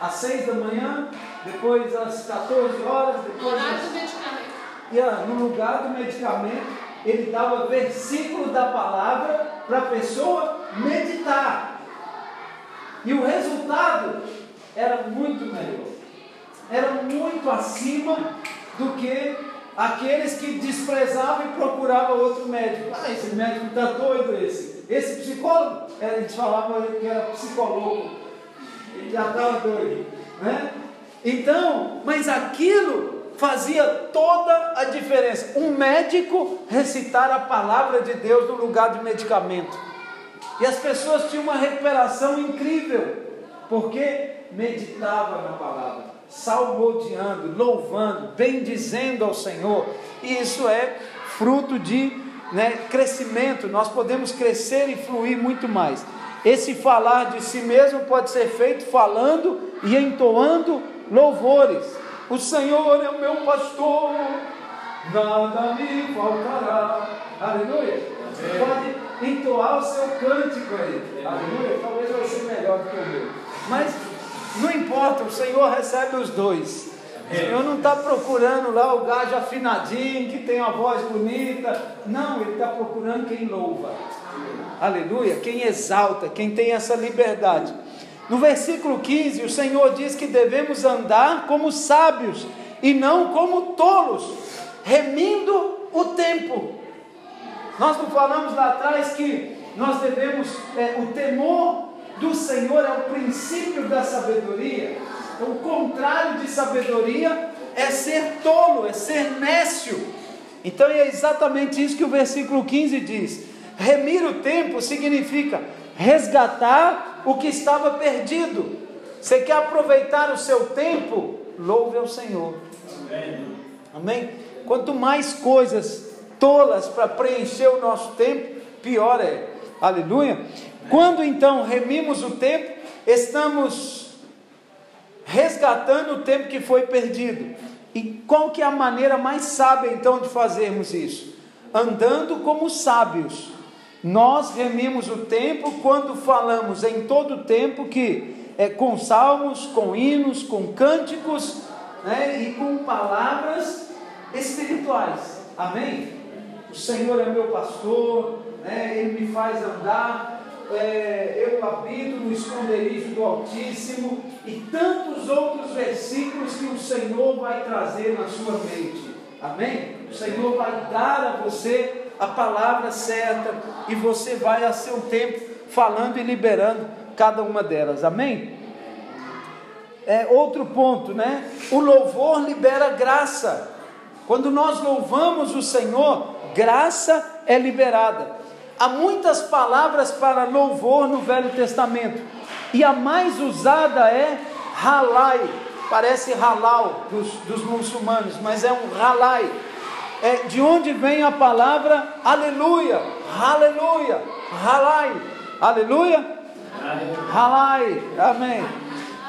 Às seis da manhã, depois às 14 horas, depois. No lugar às... do medicamento. Yeah, no lugar do medicamento, ele dava versículo da palavra para a pessoa meditar. E o resultado era muito melhor. Era muito acima do que aqueles que desprezavam e procuravam outro médico. Ah, esse médico está doido esse. Esse psicólogo, a gente falava que era psicólogo. Já estava doido. Né? Então, mas aquilo fazia toda a diferença. Um médico recitar a palavra de Deus no lugar de medicamento. E as pessoas tinham uma recuperação incrível, porque meditava na palavra, salmodiando, louvando, bendizendo ao Senhor. E isso é fruto de né, crescimento. Nós podemos crescer e fluir muito mais. Esse falar de si mesmo pode ser feito falando e entoando louvores. O Senhor é o meu pastor, nada me faltará. Aleluia. Você pode entoar o seu cântico aí. Aleluia. Talvez vai ser melhor do que o meu. Mas não importa, o Senhor recebe os dois. O Senhor não está procurando lá o gajo afinadinho, que tem uma voz bonita. Não, Ele está procurando quem louva. Aleluia. Quem exalta, quem tem essa liberdade. No versículo 15, o Senhor diz que devemos andar como sábios e não como tolos, remindo o tempo. Nós não falamos lá atrás que nós devemos, é, o temor do Senhor é o princípio da sabedoria. O contrário de sabedoria é ser tolo, é ser nécio. Então é exatamente isso que o versículo 15 diz. Remir o tempo significa resgatar o que estava perdido. Você quer aproveitar o seu tempo? Louve ao Senhor. Amém. Amém? Quanto mais coisas tolas para preencher o nosso tempo, pior é. Aleluia. Quando então remimos o tempo, estamos resgatando o tempo que foi perdido. E qual que é a maneira mais sábia então de fazermos isso? Andando como sábios. Nós remimos o tempo quando falamos em todo o tempo que é com salmos, com hinos, com cânticos né, e com palavras espirituais. Amém? o Senhor é meu pastor, né? Ele me faz andar, é, eu habito no esconderijo do Altíssimo, e tantos outros versículos que o Senhor vai trazer na sua mente. Amém? O Senhor vai dar a você a palavra certa e você vai a seu tempo falando e liberando cada uma delas. Amém? É, outro ponto, né? O louvor libera graça. Quando nós louvamos o Senhor, graça é liberada. Há muitas palavras para louvor no Velho Testamento, e a mais usada é halai, parece halal dos, dos muçulmanos, mas é um halai. É de onde vem a palavra aleluia, aleluia, halai, aleluia, halai, amém.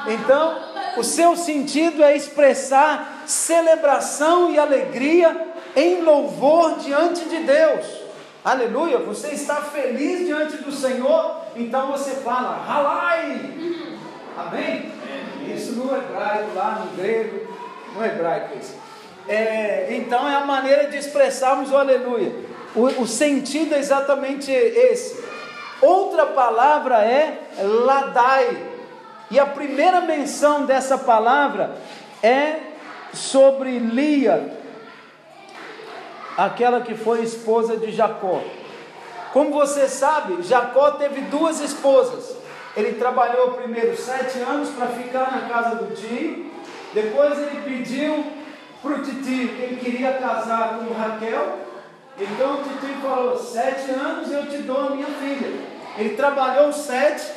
Então, o seu sentido é expressar celebração e alegria em louvor diante de Deus. Aleluia, você está feliz diante do Senhor, então você fala, halai. Amém? Isso no hebraico, lá no grego, no hebraico isso. É, então é a maneira de expressarmos o aleluia. O, o sentido é exatamente esse. Outra palavra é ladai. E a primeira menção dessa palavra é sobre Lia, aquela que foi esposa de Jacó. Como você sabe, Jacó teve duas esposas. Ele trabalhou primeiro sete anos para ficar na casa do tio, depois ele pediu para o tio que ele queria casar com Raquel, então o tio falou: Sete anos eu te dou a minha filha. Ele trabalhou sete,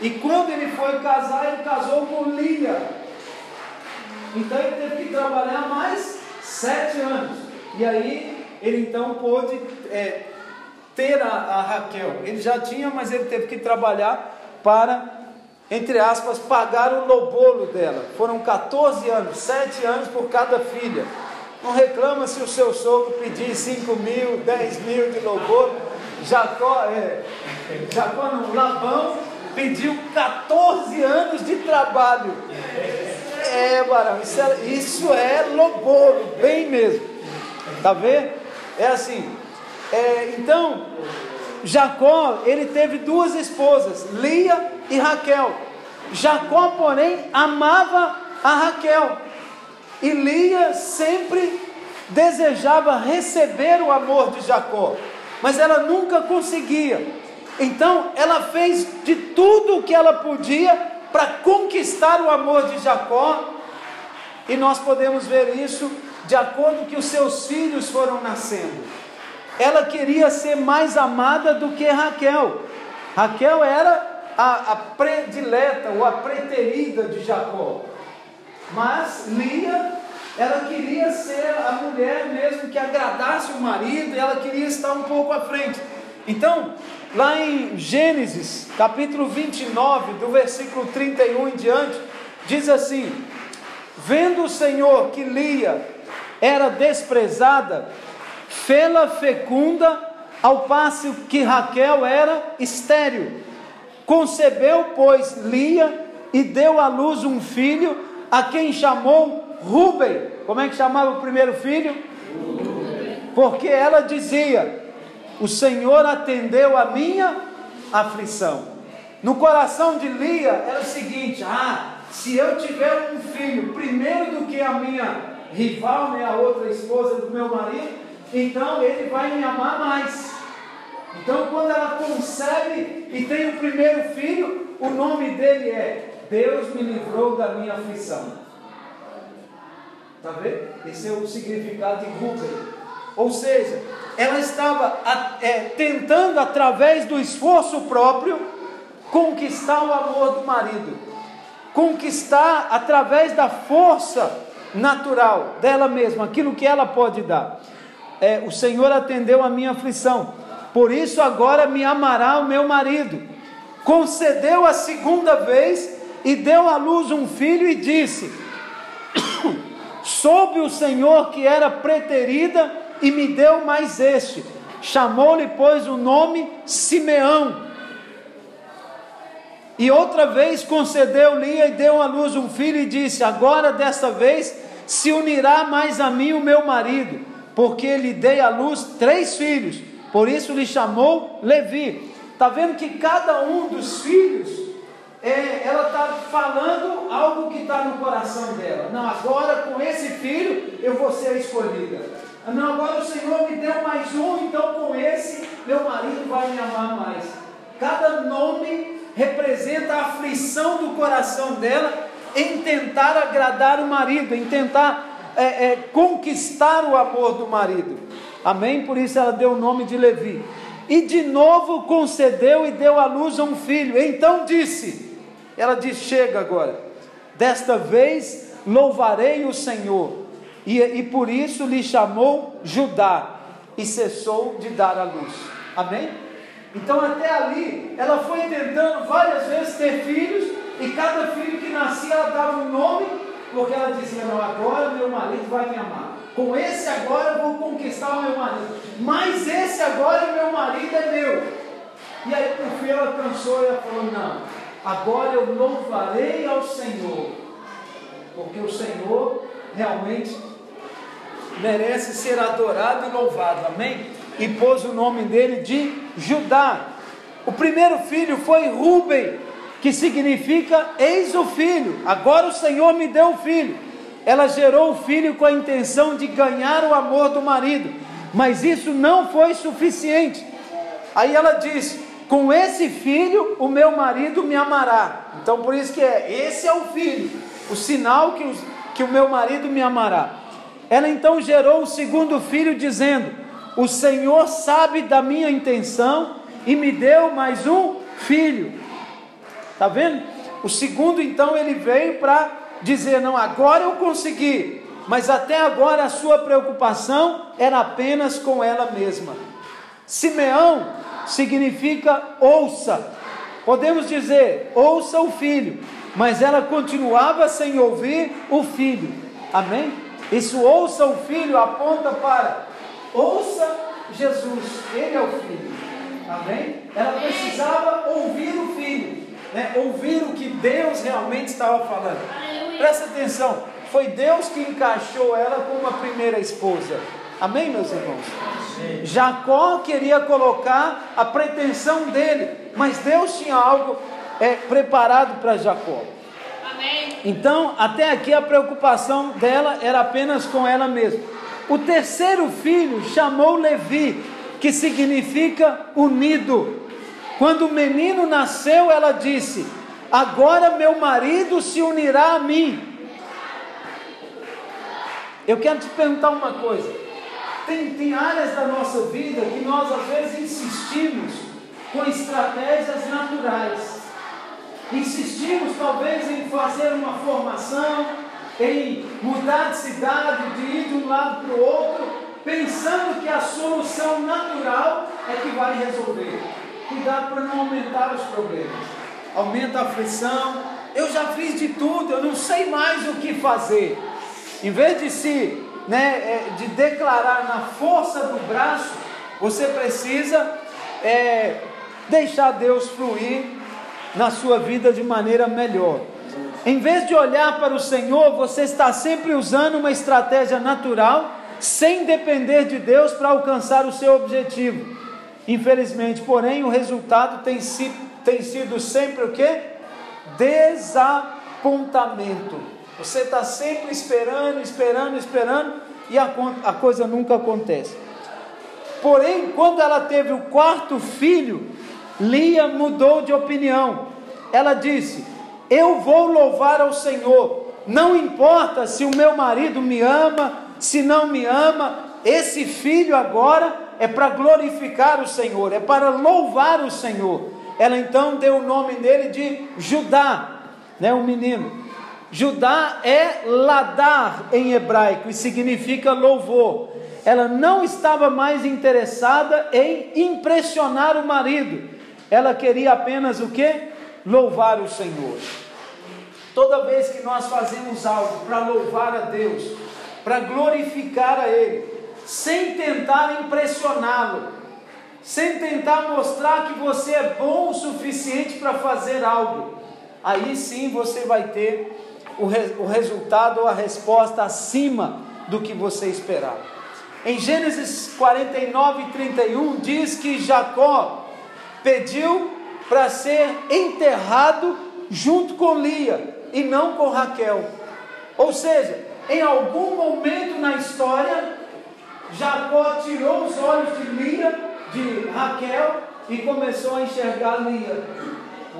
e quando ele foi casar, ele casou com Lia. Então ele teve que trabalhar mais sete anos. E aí ele então pôde é, ter a, a Raquel. Ele já tinha, mas ele teve que trabalhar para, entre aspas, pagar o lobolo dela. Foram 14 anos, 7 anos por cada filha. Não reclama se o seu sogro pedir 5 mil, 10 mil de lobolo. Jacó, é, Jacó não, Labão pediu 14 anos de trabalho. É, Barão, isso é, isso é lobolo, bem mesmo. Tá vendo? É assim. É, então, Jacó, ele teve duas esposas, Lia e Raquel. Jacó, porém, amava a Raquel. E Lia sempre desejava receber o amor de Jacó, mas ela nunca conseguia. Então, ela fez de tudo o que ela podia para conquistar o amor de Jacó, e nós podemos ver isso de acordo que os seus filhos foram nascendo ela queria ser mais amada do que Raquel. Raquel era a, a predileta ou a preterida de Jacó. Mas Lia, ela queria ser a mulher mesmo que agradasse o marido, ela queria estar um pouco à frente. Então, lá em Gênesis, capítulo 29, do versículo 31 em diante, diz assim: Vendo o Senhor que Lia era desprezada, fê-la fecunda, ao passo que Raquel era estéril. Concebeu, pois, Lia e deu à luz um filho, a quem chamou Ruben. Como é que chamava o primeiro filho? Porque ela dizia: O Senhor atendeu a minha aflição. No coração de Lia era o seguinte: Ah, se eu tiver um filho primeiro do que a minha rival, né, a outra esposa do meu marido, então ele vai me amar mais. Então, quando ela concebe e tem o primeiro filho, o nome dele é Deus me livrou da minha aflição. Está vendo? Esse é o significado de Rubem. Ou seja, ela estava é, tentando, através do esforço próprio, conquistar o amor do marido, conquistar através da força natural dela mesma, aquilo que ela pode dar é, o Senhor atendeu a minha aflição, por isso agora me amará o meu marido. Concedeu a segunda vez e deu à luz um filho e disse: Soube o Senhor que era preterida e me deu mais este. Chamou-lhe, pois, o nome Simeão. E outra vez concedeu-lhe e deu à luz um filho e disse: Agora desta vez se unirá mais a mim o meu marido porque lhe dei à luz três filhos, por isso lhe chamou Levi. Está vendo que cada um dos filhos, é, ela está falando algo que está no coração dela. Não, agora com esse filho eu vou ser escolhida. Não, agora o Senhor me deu mais um, então com esse meu marido vai me amar mais. Cada nome representa a aflição do coração dela em tentar agradar o marido, em tentar é, é, conquistar o amor do marido. Amém? Por isso ela deu o nome de Levi. E de novo concedeu e deu à luz a um filho. Então disse: Ela diz: Chega agora. Desta vez louvarei o Senhor. E, e por isso lhe chamou Judá. E cessou de dar à luz. Amém? Então até ali ela foi tentando várias vezes ter filhos. E cada filho que nascia ela dava um nome porque ela dizia: Não, agora meu marido vai me amar. Com esse agora eu vou conquistar o meu marido. Mas esse agora meu marido é meu. E aí por fim ela cansou e ela falou: Não, agora eu louvarei ao Senhor. Porque o Senhor realmente merece ser adorado e louvado. Amém? E pôs o nome dele de Judá. O primeiro filho foi Rubem que significa eis o filho, agora o Senhor me deu o filho. Ela gerou o filho com a intenção de ganhar o amor do marido. Mas isso não foi suficiente. Aí ela diz: Com esse filho o meu marido me amará. Então por isso que é: esse é o filho, o sinal que, os, que o meu marido me amará. Ela então gerou o segundo filho, dizendo: O Senhor sabe da minha intenção e me deu mais um filho. Está vendo? O segundo, então, ele veio para dizer: Não, agora eu consegui. Mas até agora a sua preocupação era apenas com ela mesma. Simeão significa ouça. Podemos dizer, ouça o filho. Mas ela continuava sem ouvir o filho. Amém? Isso ouça o filho aponta para ouça Jesus. Ele é o filho. Amém? Ela precisava ouvir o filho né, ouvir o que Deus realmente estava falando. Presta atenção, foi Deus que encaixou ela como a primeira esposa. Amém, meus irmãos? Jacó queria colocar a pretensão dele, mas Deus tinha algo é, preparado para Jacó. Então, até aqui a preocupação dela era apenas com ela mesma. O terceiro filho chamou Levi, que significa unido. Quando o menino nasceu, ela disse: Agora meu marido se unirá a mim. Eu quero te perguntar uma coisa. Tem, tem áreas da nossa vida que nós às vezes insistimos com estratégias naturais. Insistimos talvez em fazer uma formação, em mudar de cidade, de ir de um lado para o outro, pensando que a solução natural é que vai resolver cuidado para não aumentar os problemas. Aumenta a aflição. Eu já fiz de tudo, eu não sei mais o que fazer. Em vez de se, né, é, de declarar na força do braço, você precisa é, deixar Deus fluir na sua vida de maneira melhor. Em vez de olhar para o Senhor, você está sempre usando uma estratégia natural, sem depender de Deus para alcançar o seu objetivo. Infelizmente, porém, o resultado tem, si, tem sido sempre o que? Desapontamento. Você está sempre esperando, esperando, esperando e a, a coisa nunca acontece. Porém, quando ela teve o quarto filho, Lia mudou de opinião. Ela disse: Eu vou louvar ao Senhor, não importa se o meu marido me ama, se não me ama, esse filho agora é para glorificar o Senhor, é para louvar o Senhor. Ela então deu o nome dele de Judá, né, o menino. Judá é ladar em hebraico e significa louvor. Ela não estava mais interessada em impressionar o marido. Ela queria apenas o que? Louvar o Senhor. Toda vez que nós fazemos algo para louvar a Deus, para glorificar a Ele, sem tentar impressioná-lo, sem tentar mostrar que você é bom o suficiente para fazer algo. Aí sim você vai ter o, re, o resultado ou a resposta acima do que você esperava. Em Gênesis 49, 31, diz que Jacó pediu para ser enterrado junto com Lia e não com Raquel. Ou seja, em algum momento na história, Jacó tirou os olhos de Lia, de Raquel, e começou a enxergar Lia.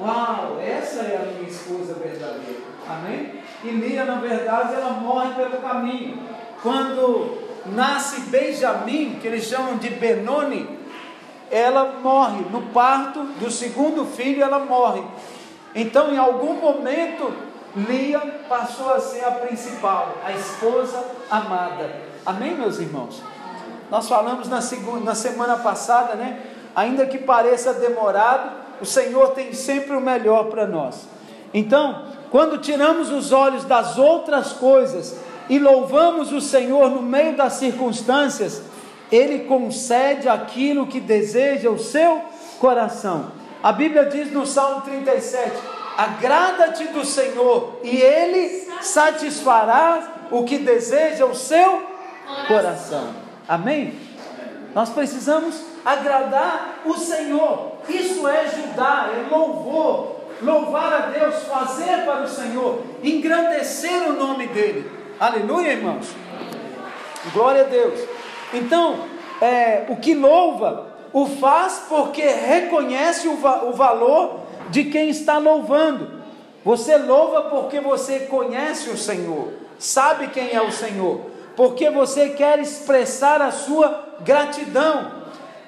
Uau, essa é a minha esposa verdadeira. Amém? E Lia, na verdade, ela morre pelo caminho. Quando nasce Benjamim, que eles chamam de Benoni, ela morre. No parto do segundo filho, ela morre. Então, em algum momento, Lia passou a ser a principal, a esposa amada. Amém, meus irmãos? Nós falamos na, segunda, na semana passada, né? Ainda que pareça demorado, o Senhor tem sempre o melhor para nós. Então, quando tiramos os olhos das outras coisas e louvamos o Senhor no meio das circunstâncias, Ele concede aquilo que deseja o seu coração. A Bíblia diz no Salmo 37: Agrada-te do Senhor, e Ele satisfará o que deseja o seu coração. Amém? Nós precisamos agradar o Senhor. Isso é Judá, é louvor. Louvar a Deus, fazer para o Senhor, engrandecer o nome dele. Aleluia, irmãos. Glória a Deus. Então, é, o que louva, o faz porque reconhece o, va o valor de quem está louvando. Você louva porque você conhece o Senhor, sabe quem é o Senhor, porque você quer expressar a sua gratidão.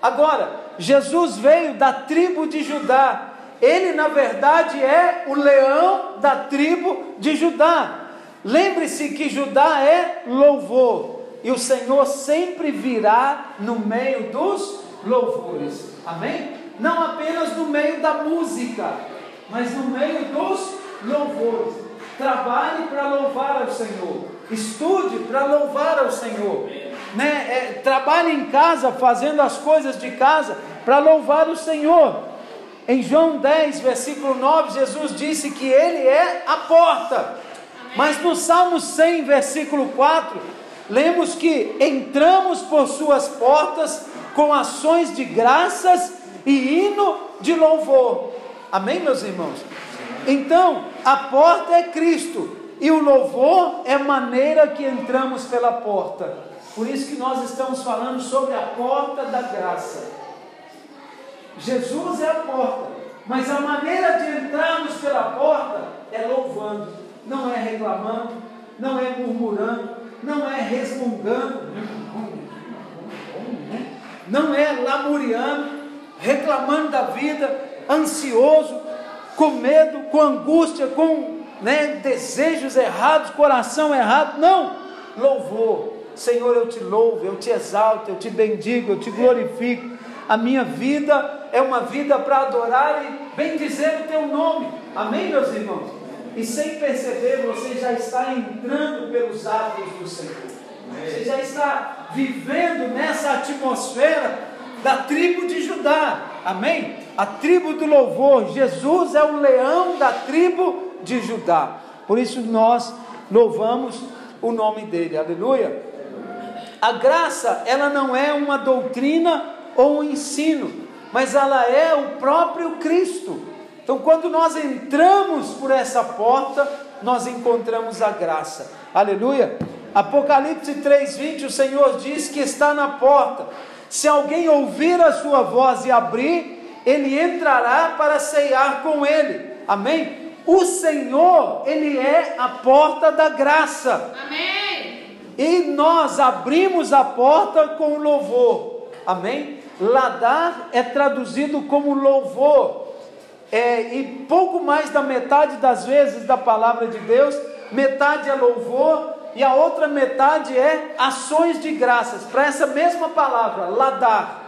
Agora, Jesus veio da tribo de Judá, ele na verdade é o leão da tribo de Judá. Lembre-se que Judá é louvor, e o Senhor sempre virá no meio dos louvores, amém? Não apenas no meio da música, mas no meio dos louvores. Trabalhe para louvar ao Senhor, estude para louvar ao Senhor, né? É, trabalhe em casa fazendo as coisas de casa para louvar o Senhor. Em João 10, versículo 9, Jesus disse que Ele é a porta. Mas no Salmo 100, versículo 4, lemos que entramos por Suas portas com ações de graças e hino de louvor. Amém, meus irmãos? Então, a porta é Cristo e o louvor é maneira que entramos pela porta. Por isso que nós estamos falando sobre a porta da graça. Jesus é a porta, mas a maneira de entrarmos pela porta é louvando, não é reclamando, não é murmurando, não é resmungando, não é lamuriando, reclamando da vida, ansioso, com medo, com angústia, com né, desejos errados, coração errado. Não! Louvor. Senhor, eu te louvo, eu te exalto, eu te bendigo, eu te glorifico. A minha vida é uma vida para adorar e bendizer o teu nome. Amém, meus irmãos? E sem perceber, você já está entrando pelos atos do Senhor. Você já está vivendo nessa atmosfera da tribo de Judá. Amém? A tribo do louvor. Jesus é o leão da tribo de Judá. Por isso nós louvamos o nome dele. Aleluia. A graça, ela não é uma doutrina ou um ensino, mas ela é o próprio Cristo. Então, quando nós entramos por essa porta, nós encontramos a graça. Aleluia. Apocalipse 3:20, o Senhor diz que está na porta. Se alguém ouvir a sua voz e abrir, ele entrará para ceiar com ele. Amém? O Senhor, ele é a porta da graça. Amém. E nós abrimos a porta com louvor. Amém? Ladar é traduzido como louvor. É, e pouco mais da metade das vezes da palavra de Deus, metade é louvor e a outra metade é ações de graças, para essa mesma palavra, ladar.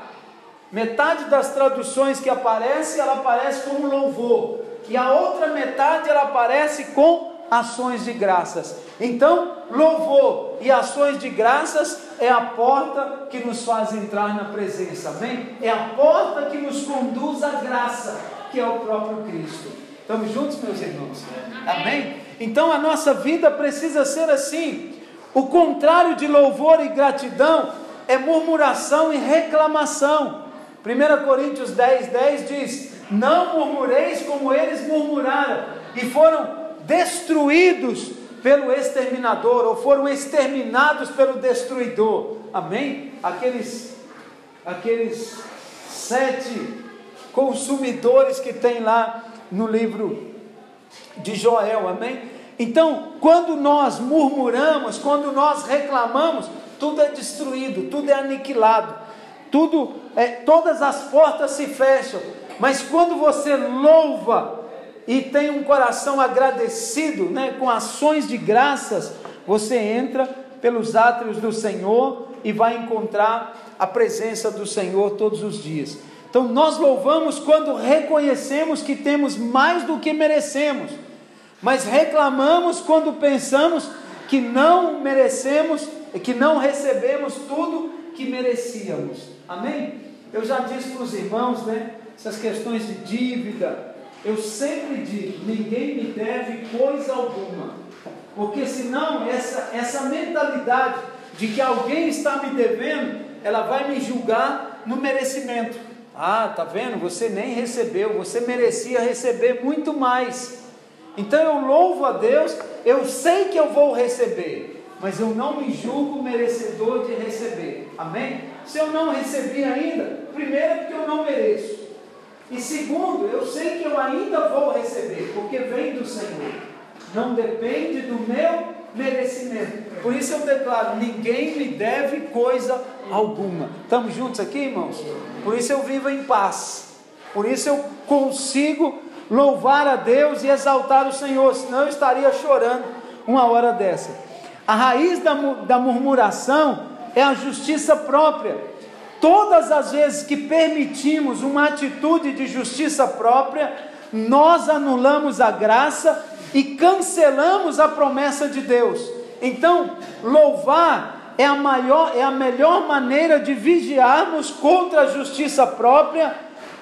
Metade das traduções que aparece, ela aparece como louvor, e a outra metade ela aparece com ações de graças. Então, louvor e ações de graças é a porta que nos faz entrar na presença, amém? É a porta que nos conduz à graça, que é o próprio Cristo. Estamos juntos, meus irmãos? Amém? amém? Então a nossa vida precisa ser assim. O contrário de louvor e gratidão é murmuração e reclamação. 1 Coríntios 10, 10 diz: Não murmureis como eles murmuraram, e foram destruídos pelo exterminador, ou foram exterminados pelo destruidor. Amém? Aqueles, aqueles sete consumidores que tem lá no livro de Joel, amém? Então, quando nós murmuramos, quando nós reclamamos, tudo é destruído, tudo é aniquilado, tudo, é, todas as portas se fecham. Mas quando você louva e tem um coração agradecido, né, com ações de graças, você entra pelos átrios do Senhor e vai encontrar a presença do Senhor todos os dias. Então nós louvamos quando reconhecemos que temos mais do que merecemos, mas reclamamos quando pensamos que não merecemos, que não recebemos tudo que merecíamos. Amém? Eu já disse para os irmãos, né? Essas questões de dívida, eu sempre digo: ninguém me deve coisa alguma, porque senão essa, essa mentalidade de que alguém está me devendo, ela vai me julgar no merecimento. Ah, tá vendo? Você nem recebeu, você merecia receber muito mais. Então eu louvo a Deus, eu sei que eu vou receber, mas eu não me julgo merecedor de receber. Amém? Se eu não recebi ainda, primeiro porque eu não mereço. E segundo, eu sei que eu ainda vou receber, porque vem do Senhor. Não depende do meu merecimento. Por isso eu declaro: ninguém me deve coisa alguma. Estamos juntos aqui, irmãos? Por isso eu vivo em paz. Por isso eu consigo louvar a Deus e exaltar o Senhor, senão eu estaria chorando uma hora dessa. A raiz da, da murmuração é a justiça própria. Todas as vezes que permitimos uma atitude de justiça própria, nós anulamos a graça e cancelamos a promessa de Deus. Então, louvar é a maior, é a melhor maneira de vigiarmos contra a justiça própria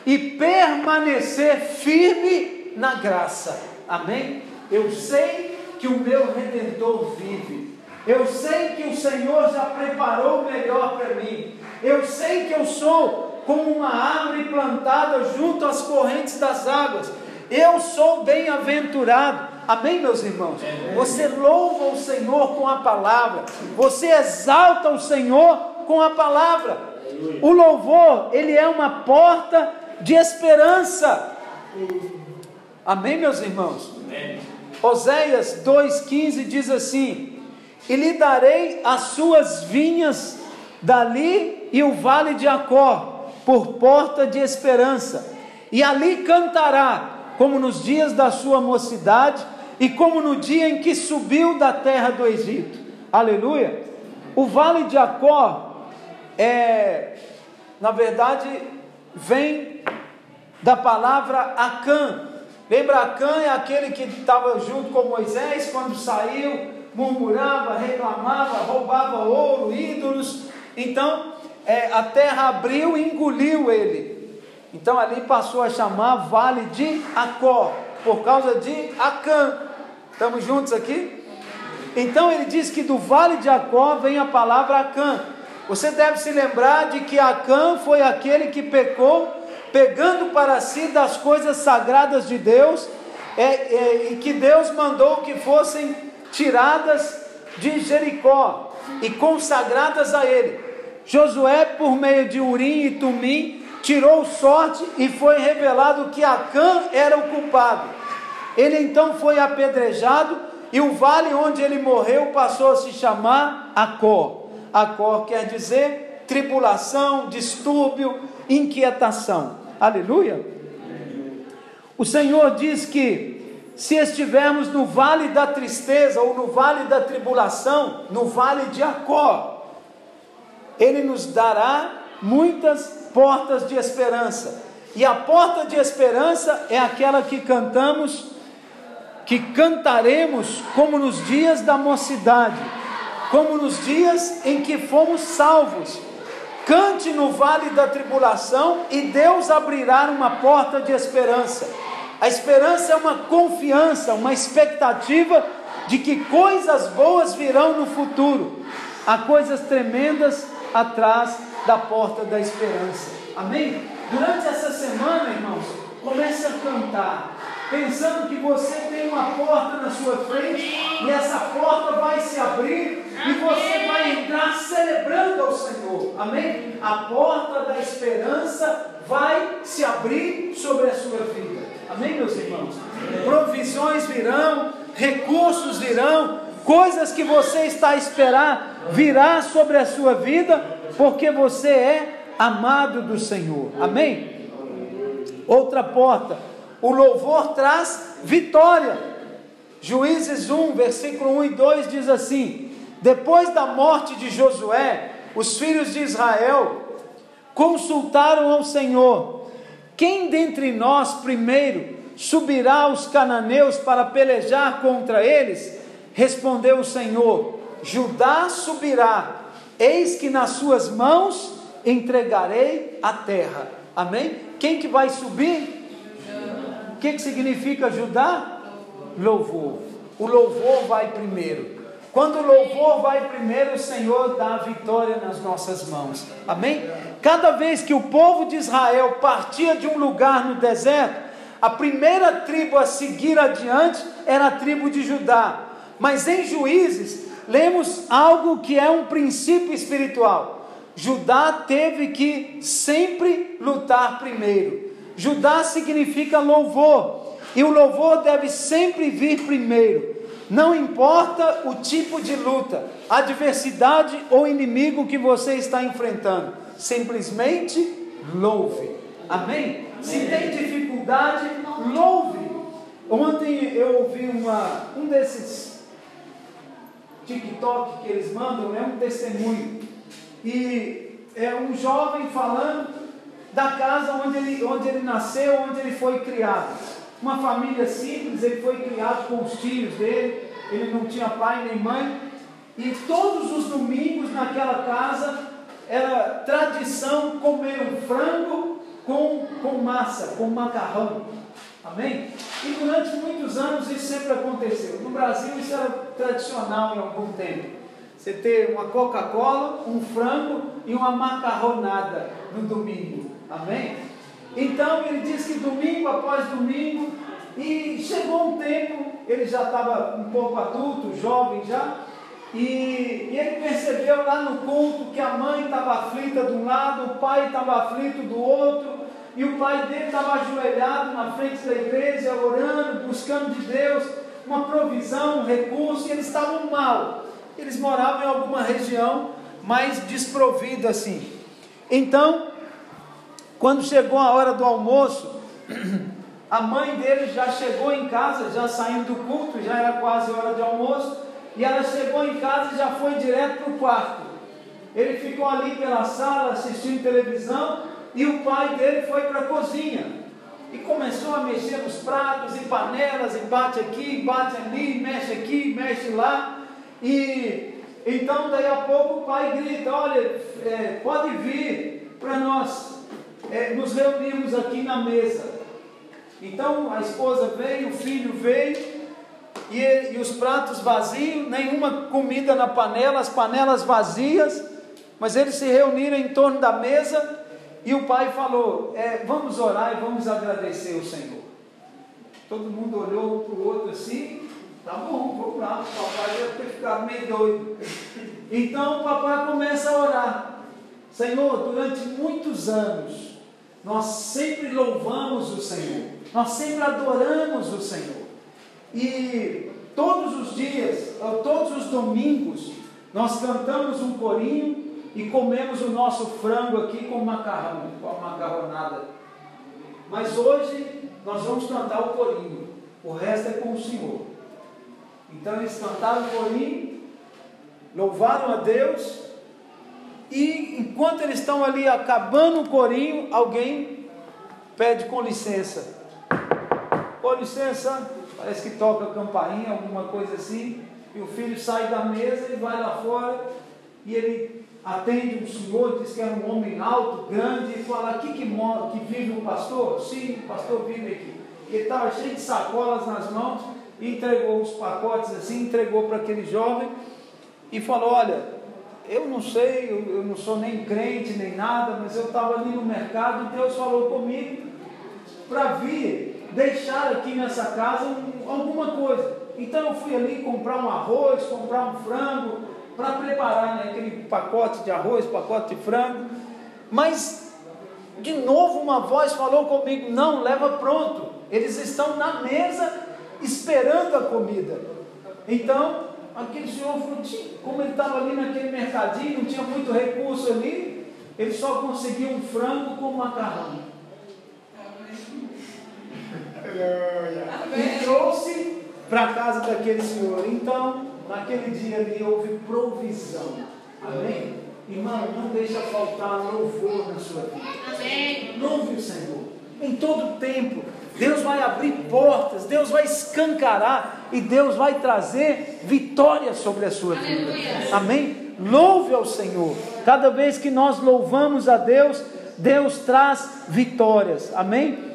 e permanecer firme na graça. Amém? Eu sei que o meu redentor vive. Eu sei que o Senhor já preparou o melhor para mim. Eu sei que eu sou como uma árvore plantada junto às correntes das águas. Eu sou bem-aventurado. Amém, meus irmãos? Você louva o Senhor com a palavra. Você exalta o Senhor com a palavra. O louvor, ele é uma porta de esperança. Amém, meus irmãos? Amém. Oséias 2,15 diz assim: E lhe darei as suas vinhas dali e o vale de Acó, por porta de esperança, e ali cantará, como nos dias da sua mocidade, e como no dia em que subiu da terra do Egito. Aleluia! O vale de Acó é, na verdade, vem da palavra Acã. Lembra, Acã é aquele que estava junto com Moisés quando saiu, murmurava, reclamava, roubava ouro, ídolos. Então, é, a terra abriu e engoliu ele. Então, ali passou a chamar Vale de Acó, por causa de Acã. Estamos juntos aqui? Então, ele diz que do Vale de Acó vem a palavra Acã. Você deve se lembrar de que Acã foi aquele que pecou pegando para si das coisas sagradas de Deus, é, é, e que Deus mandou que fossem tiradas de Jericó e consagradas a ele. Josué, por meio de Urim e Tumim, tirou sorte e foi revelado que Acã era o culpado. Ele então foi apedrejado e o vale onde ele morreu passou a se chamar Acó. Acó quer dizer tribulação, distúrbio, inquietação. Aleluia. O Senhor diz que se estivermos no vale da tristeza ou no vale da tribulação, no vale de Acó, Ele nos dará muitas portas de esperança. E a porta de esperança é aquela que cantamos, que cantaremos como nos dias da mocidade, como nos dias em que fomos salvos Cante no vale da tribulação e Deus abrirá uma porta de esperança. A esperança é uma confiança, uma expectativa de que coisas boas virão no futuro. Há coisas tremendas atrás da porta da esperança. Amém? Durante essa semana, irmãos, comece a cantar pensando que você tem uma porta na sua frente e essa porta vai se abrir e você vai entrar celebrando ao Senhor. Amém? A porta da esperança vai se abrir sobre a sua vida. Amém, meus irmãos? Provisões virão, recursos virão, coisas que você está a esperar virá sobre a sua vida, porque você é amado do Senhor. Amém? Outra porta o louvor traz vitória. Juízes 1, versículo 1 e 2 diz assim: Depois da morte de Josué, os filhos de Israel consultaram ao Senhor: Quem dentre nós primeiro subirá aos cananeus para pelejar contra eles? Respondeu o Senhor: Judá subirá, eis que nas suas mãos entregarei a terra. Amém? Quem que vai subir? que, que significa ajudar? Louvor. O louvor vai primeiro. Quando o louvor vai primeiro, o Senhor dá a vitória nas nossas mãos. Amém? Cada vez que o povo de Israel partia de um lugar no deserto, a primeira tribo a seguir adiante era a tribo de Judá. Mas em Juízes, lemos algo que é um princípio espiritual. Judá teve que sempre lutar primeiro. Judá significa louvor, e o louvor deve sempre vir primeiro. Não importa o tipo de luta, adversidade ou inimigo que você está enfrentando, simplesmente louve. Amém? Se tem dificuldade, louve. Ontem eu ouvi uma, um desses TikTok que eles mandam, é um testemunho. E é um jovem falando da casa onde ele, onde ele nasceu, onde ele foi criado. Uma família simples, ele foi criado com os filhos dele, ele não tinha pai nem mãe. E todos os domingos naquela casa era tradição comer um frango com, com massa, com macarrão. Amém? E durante muitos anos isso sempre aconteceu. No Brasil isso era tradicional em algum tempo. Você ter uma Coca-Cola, um frango e uma macarronada no domingo. Amém? Então ele diz que domingo após domingo, e chegou um tempo, ele já estava um pouco adulto, jovem já, e, e, ele percebeu lá no culto que a mãe estava aflita de um lado, o pai estava aflito do outro, e o pai dele estava ajoelhado na frente da igreja, orando, buscando de Deus uma provisão, um recurso, e eles estavam mal. Eles moravam em alguma região mais desprovida assim. Então, quando chegou a hora do almoço, a mãe dele já chegou em casa, já saindo do culto, já era quase hora de almoço e ela chegou em casa e já foi direto para o quarto. Ele ficou ali pela sala assistindo televisão e o pai dele foi para a cozinha. E começou a mexer nos pratos e panelas, e bate aqui, bate ali, mexe aqui, mexe lá. E então daí a pouco o pai grita, olha, é, pode vir para nós é, nos reunirmos aqui na mesa. Então a esposa veio, o filho veio, e, e os pratos vazios, nenhuma comida na panela, as panelas vazias, mas eles se reuniram em torno da mesa e o pai falou: é, Vamos orar e vamos agradecer o Senhor. Todo mundo olhou um para o outro assim, tá bom, vamos lá. O papai deve ter ficado meio doido. Então o papai começa a orar: Senhor, durante muitos anos, nós sempre louvamos o Senhor, nós sempre adoramos o Senhor. E todos os dias, todos os domingos, nós cantamos um corinho e comemos o nosso frango aqui com macarrão, com a macarronada. Mas hoje nós vamos cantar o corinho, o resto é com o Senhor. Então eles cantaram o corinho, louvaram a Deus, e enquanto eles estão ali acabando o corinho, alguém pede com licença. Com licença, parece que toca campainha, alguma coisa assim, e o filho sai da mesa e vai lá fora, e ele atende um senhor, diz que era um homem alto, grande, e fala, aqui que, mora, que vive o pastor? Sim, o pastor vive aqui. Ele estava cheio de sacolas nas mãos, entregou os pacotes assim, entregou para aquele jovem, e falou, olha, eu não sei, eu, eu não sou nem crente, nem nada, mas eu estava ali no mercado, e Deus falou comigo para vir deixar aqui nessa casa um, alguma coisa. Então eu fui ali comprar um arroz, comprar um frango, para preparar né, aquele pacote de arroz, pacote de frango. Mas, de novo, uma voz falou comigo: não, leva pronto. Eles estão na mesa esperando a comida. Então, aquele senhor falou: como ele estava ali naquele mercadinho, não tinha muito recurso ali, ele só conseguiu um frango com macarrão. E trouxe para a casa daquele senhor. Então, naquele dia ali houve provisão. Amém? Irmão, não deixa faltar louvor na sua vida. Amém. Louve o Senhor. Em todo tempo. Deus vai abrir portas, Deus vai escancarar e Deus vai trazer vitória sobre a sua vida. Amém? Louve ao Senhor. Cada vez que nós louvamos a Deus, Deus traz vitórias. Amém?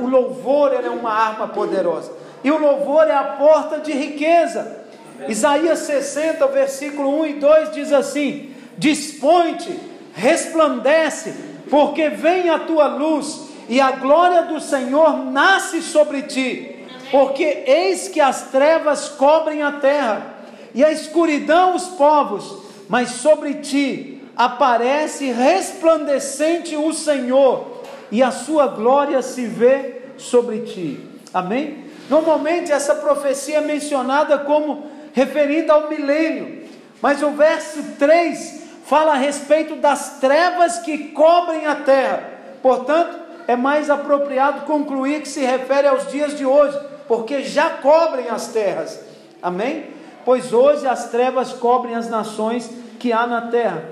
o louvor é uma arma poderosa. E o louvor é a porta de riqueza. Isaías 60, versículo 1 e 2 diz assim: Dispõe-te, resplandece, porque vem a tua luz e a glória do Senhor nasce sobre ti. Porque eis que as trevas cobrem a terra e a escuridão os povos, mas sobre ti aparece resplandecente o Senhor, e a sua glória se vê sobre ti. Amém? Normalmente essa profecia é mencionada como referida ao milênio, mas o verso 3 fala a respeito das trevas que cobrem a terra. Portanto, é mais apropriado concluir que se refere aos dias de hoje, porque já cobrem as terras. Amém? Pois hoje as trevas cobrem as nações que há na terra.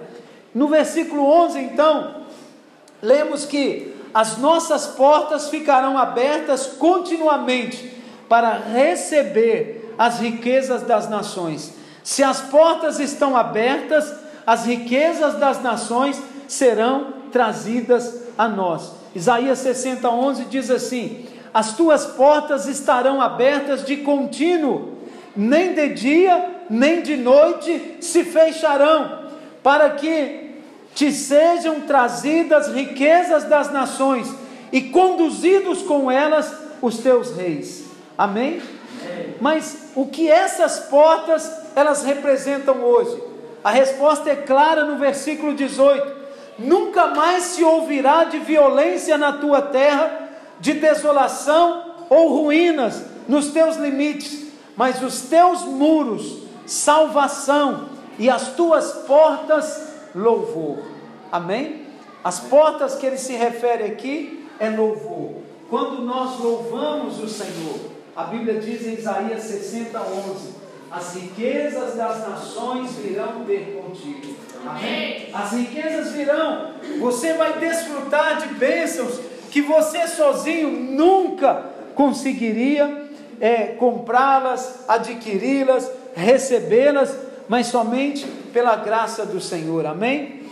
No versículo 11, então, lemos que as nossas portas ficarão abertas continuamente para receber as riquezas das nações. Se as portas estão abertas, as riquezas das nações serão trazidas a nós. Isaías 60, 11 diz assim: As tuas portas estarão abertas de contínuo, nem de dia, nem de noite se fecharão, para que te sejam trazidas riquezas das nações e conduzidos com elas os teus reis. Amém? Mas o que essas portas elas representam hoje? A resposta é clara no versículo 18: Nunca mais se ouvirá de violência na tua terra, de desolação ou ruínas nos teus limites, mas os teus muros, salvação, e as tuas portas, louvor. Amém? As portas que ele se refere aqui é louvor. Quando nós louvamos o Senhor, a Bíblia diz em Isaías 60, 11: As riquezas das nações virão ter contigo. Amém? As riquezas virão, você vai desfrutar de bênçãos que você sozinho nunca conseguiria é, comprá-las, adquiri-las, recebê-las, mas somente pela graça do Senhor. Amém?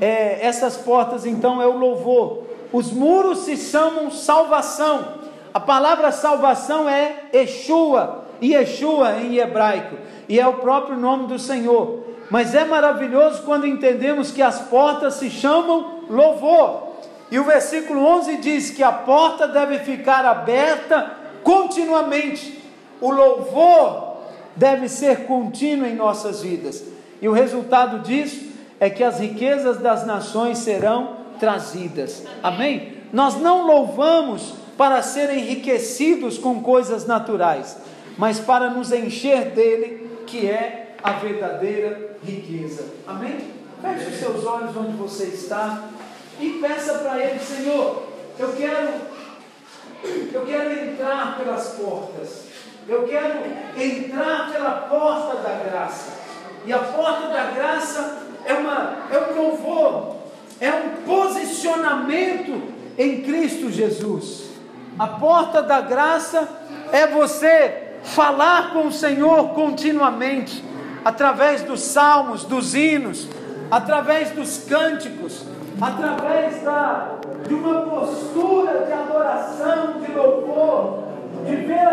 É, essas portas então é o louvor. Os muros se chamam salvação. A palavra salvação é Yeshua, Yeshua em hebraico, e é o próprio nome do Senhor. Mas é maravilhoso quando entendemos que as portas se chamam louvor. E o versículo 11 diz que a porta deve ficar aberta continuamente. O louvor deve ser contínuo em nossas vidas. E o resultado disso é que as riquezas das nações serão trazidas. Amém? Nós não louvamos para ser enriquecidos com coisas naturais, mas para nos encher dele, que é a verdadeira riqueza. Amém? Feche os seus olhos onde você está e peça para Ele, Senhor, eu quero, eu quero entrar pelas portas. Eu quero entrar pela porta da graça. E a porta da graça é, uma, é um louvor, é um posicionamento em Cristo Jesus. A porta da graça é você falar com o Senhor continuamente através dos salmos, dos hinos, através dos cânticos, através da, de uma postura de adoração, de louvor, de ver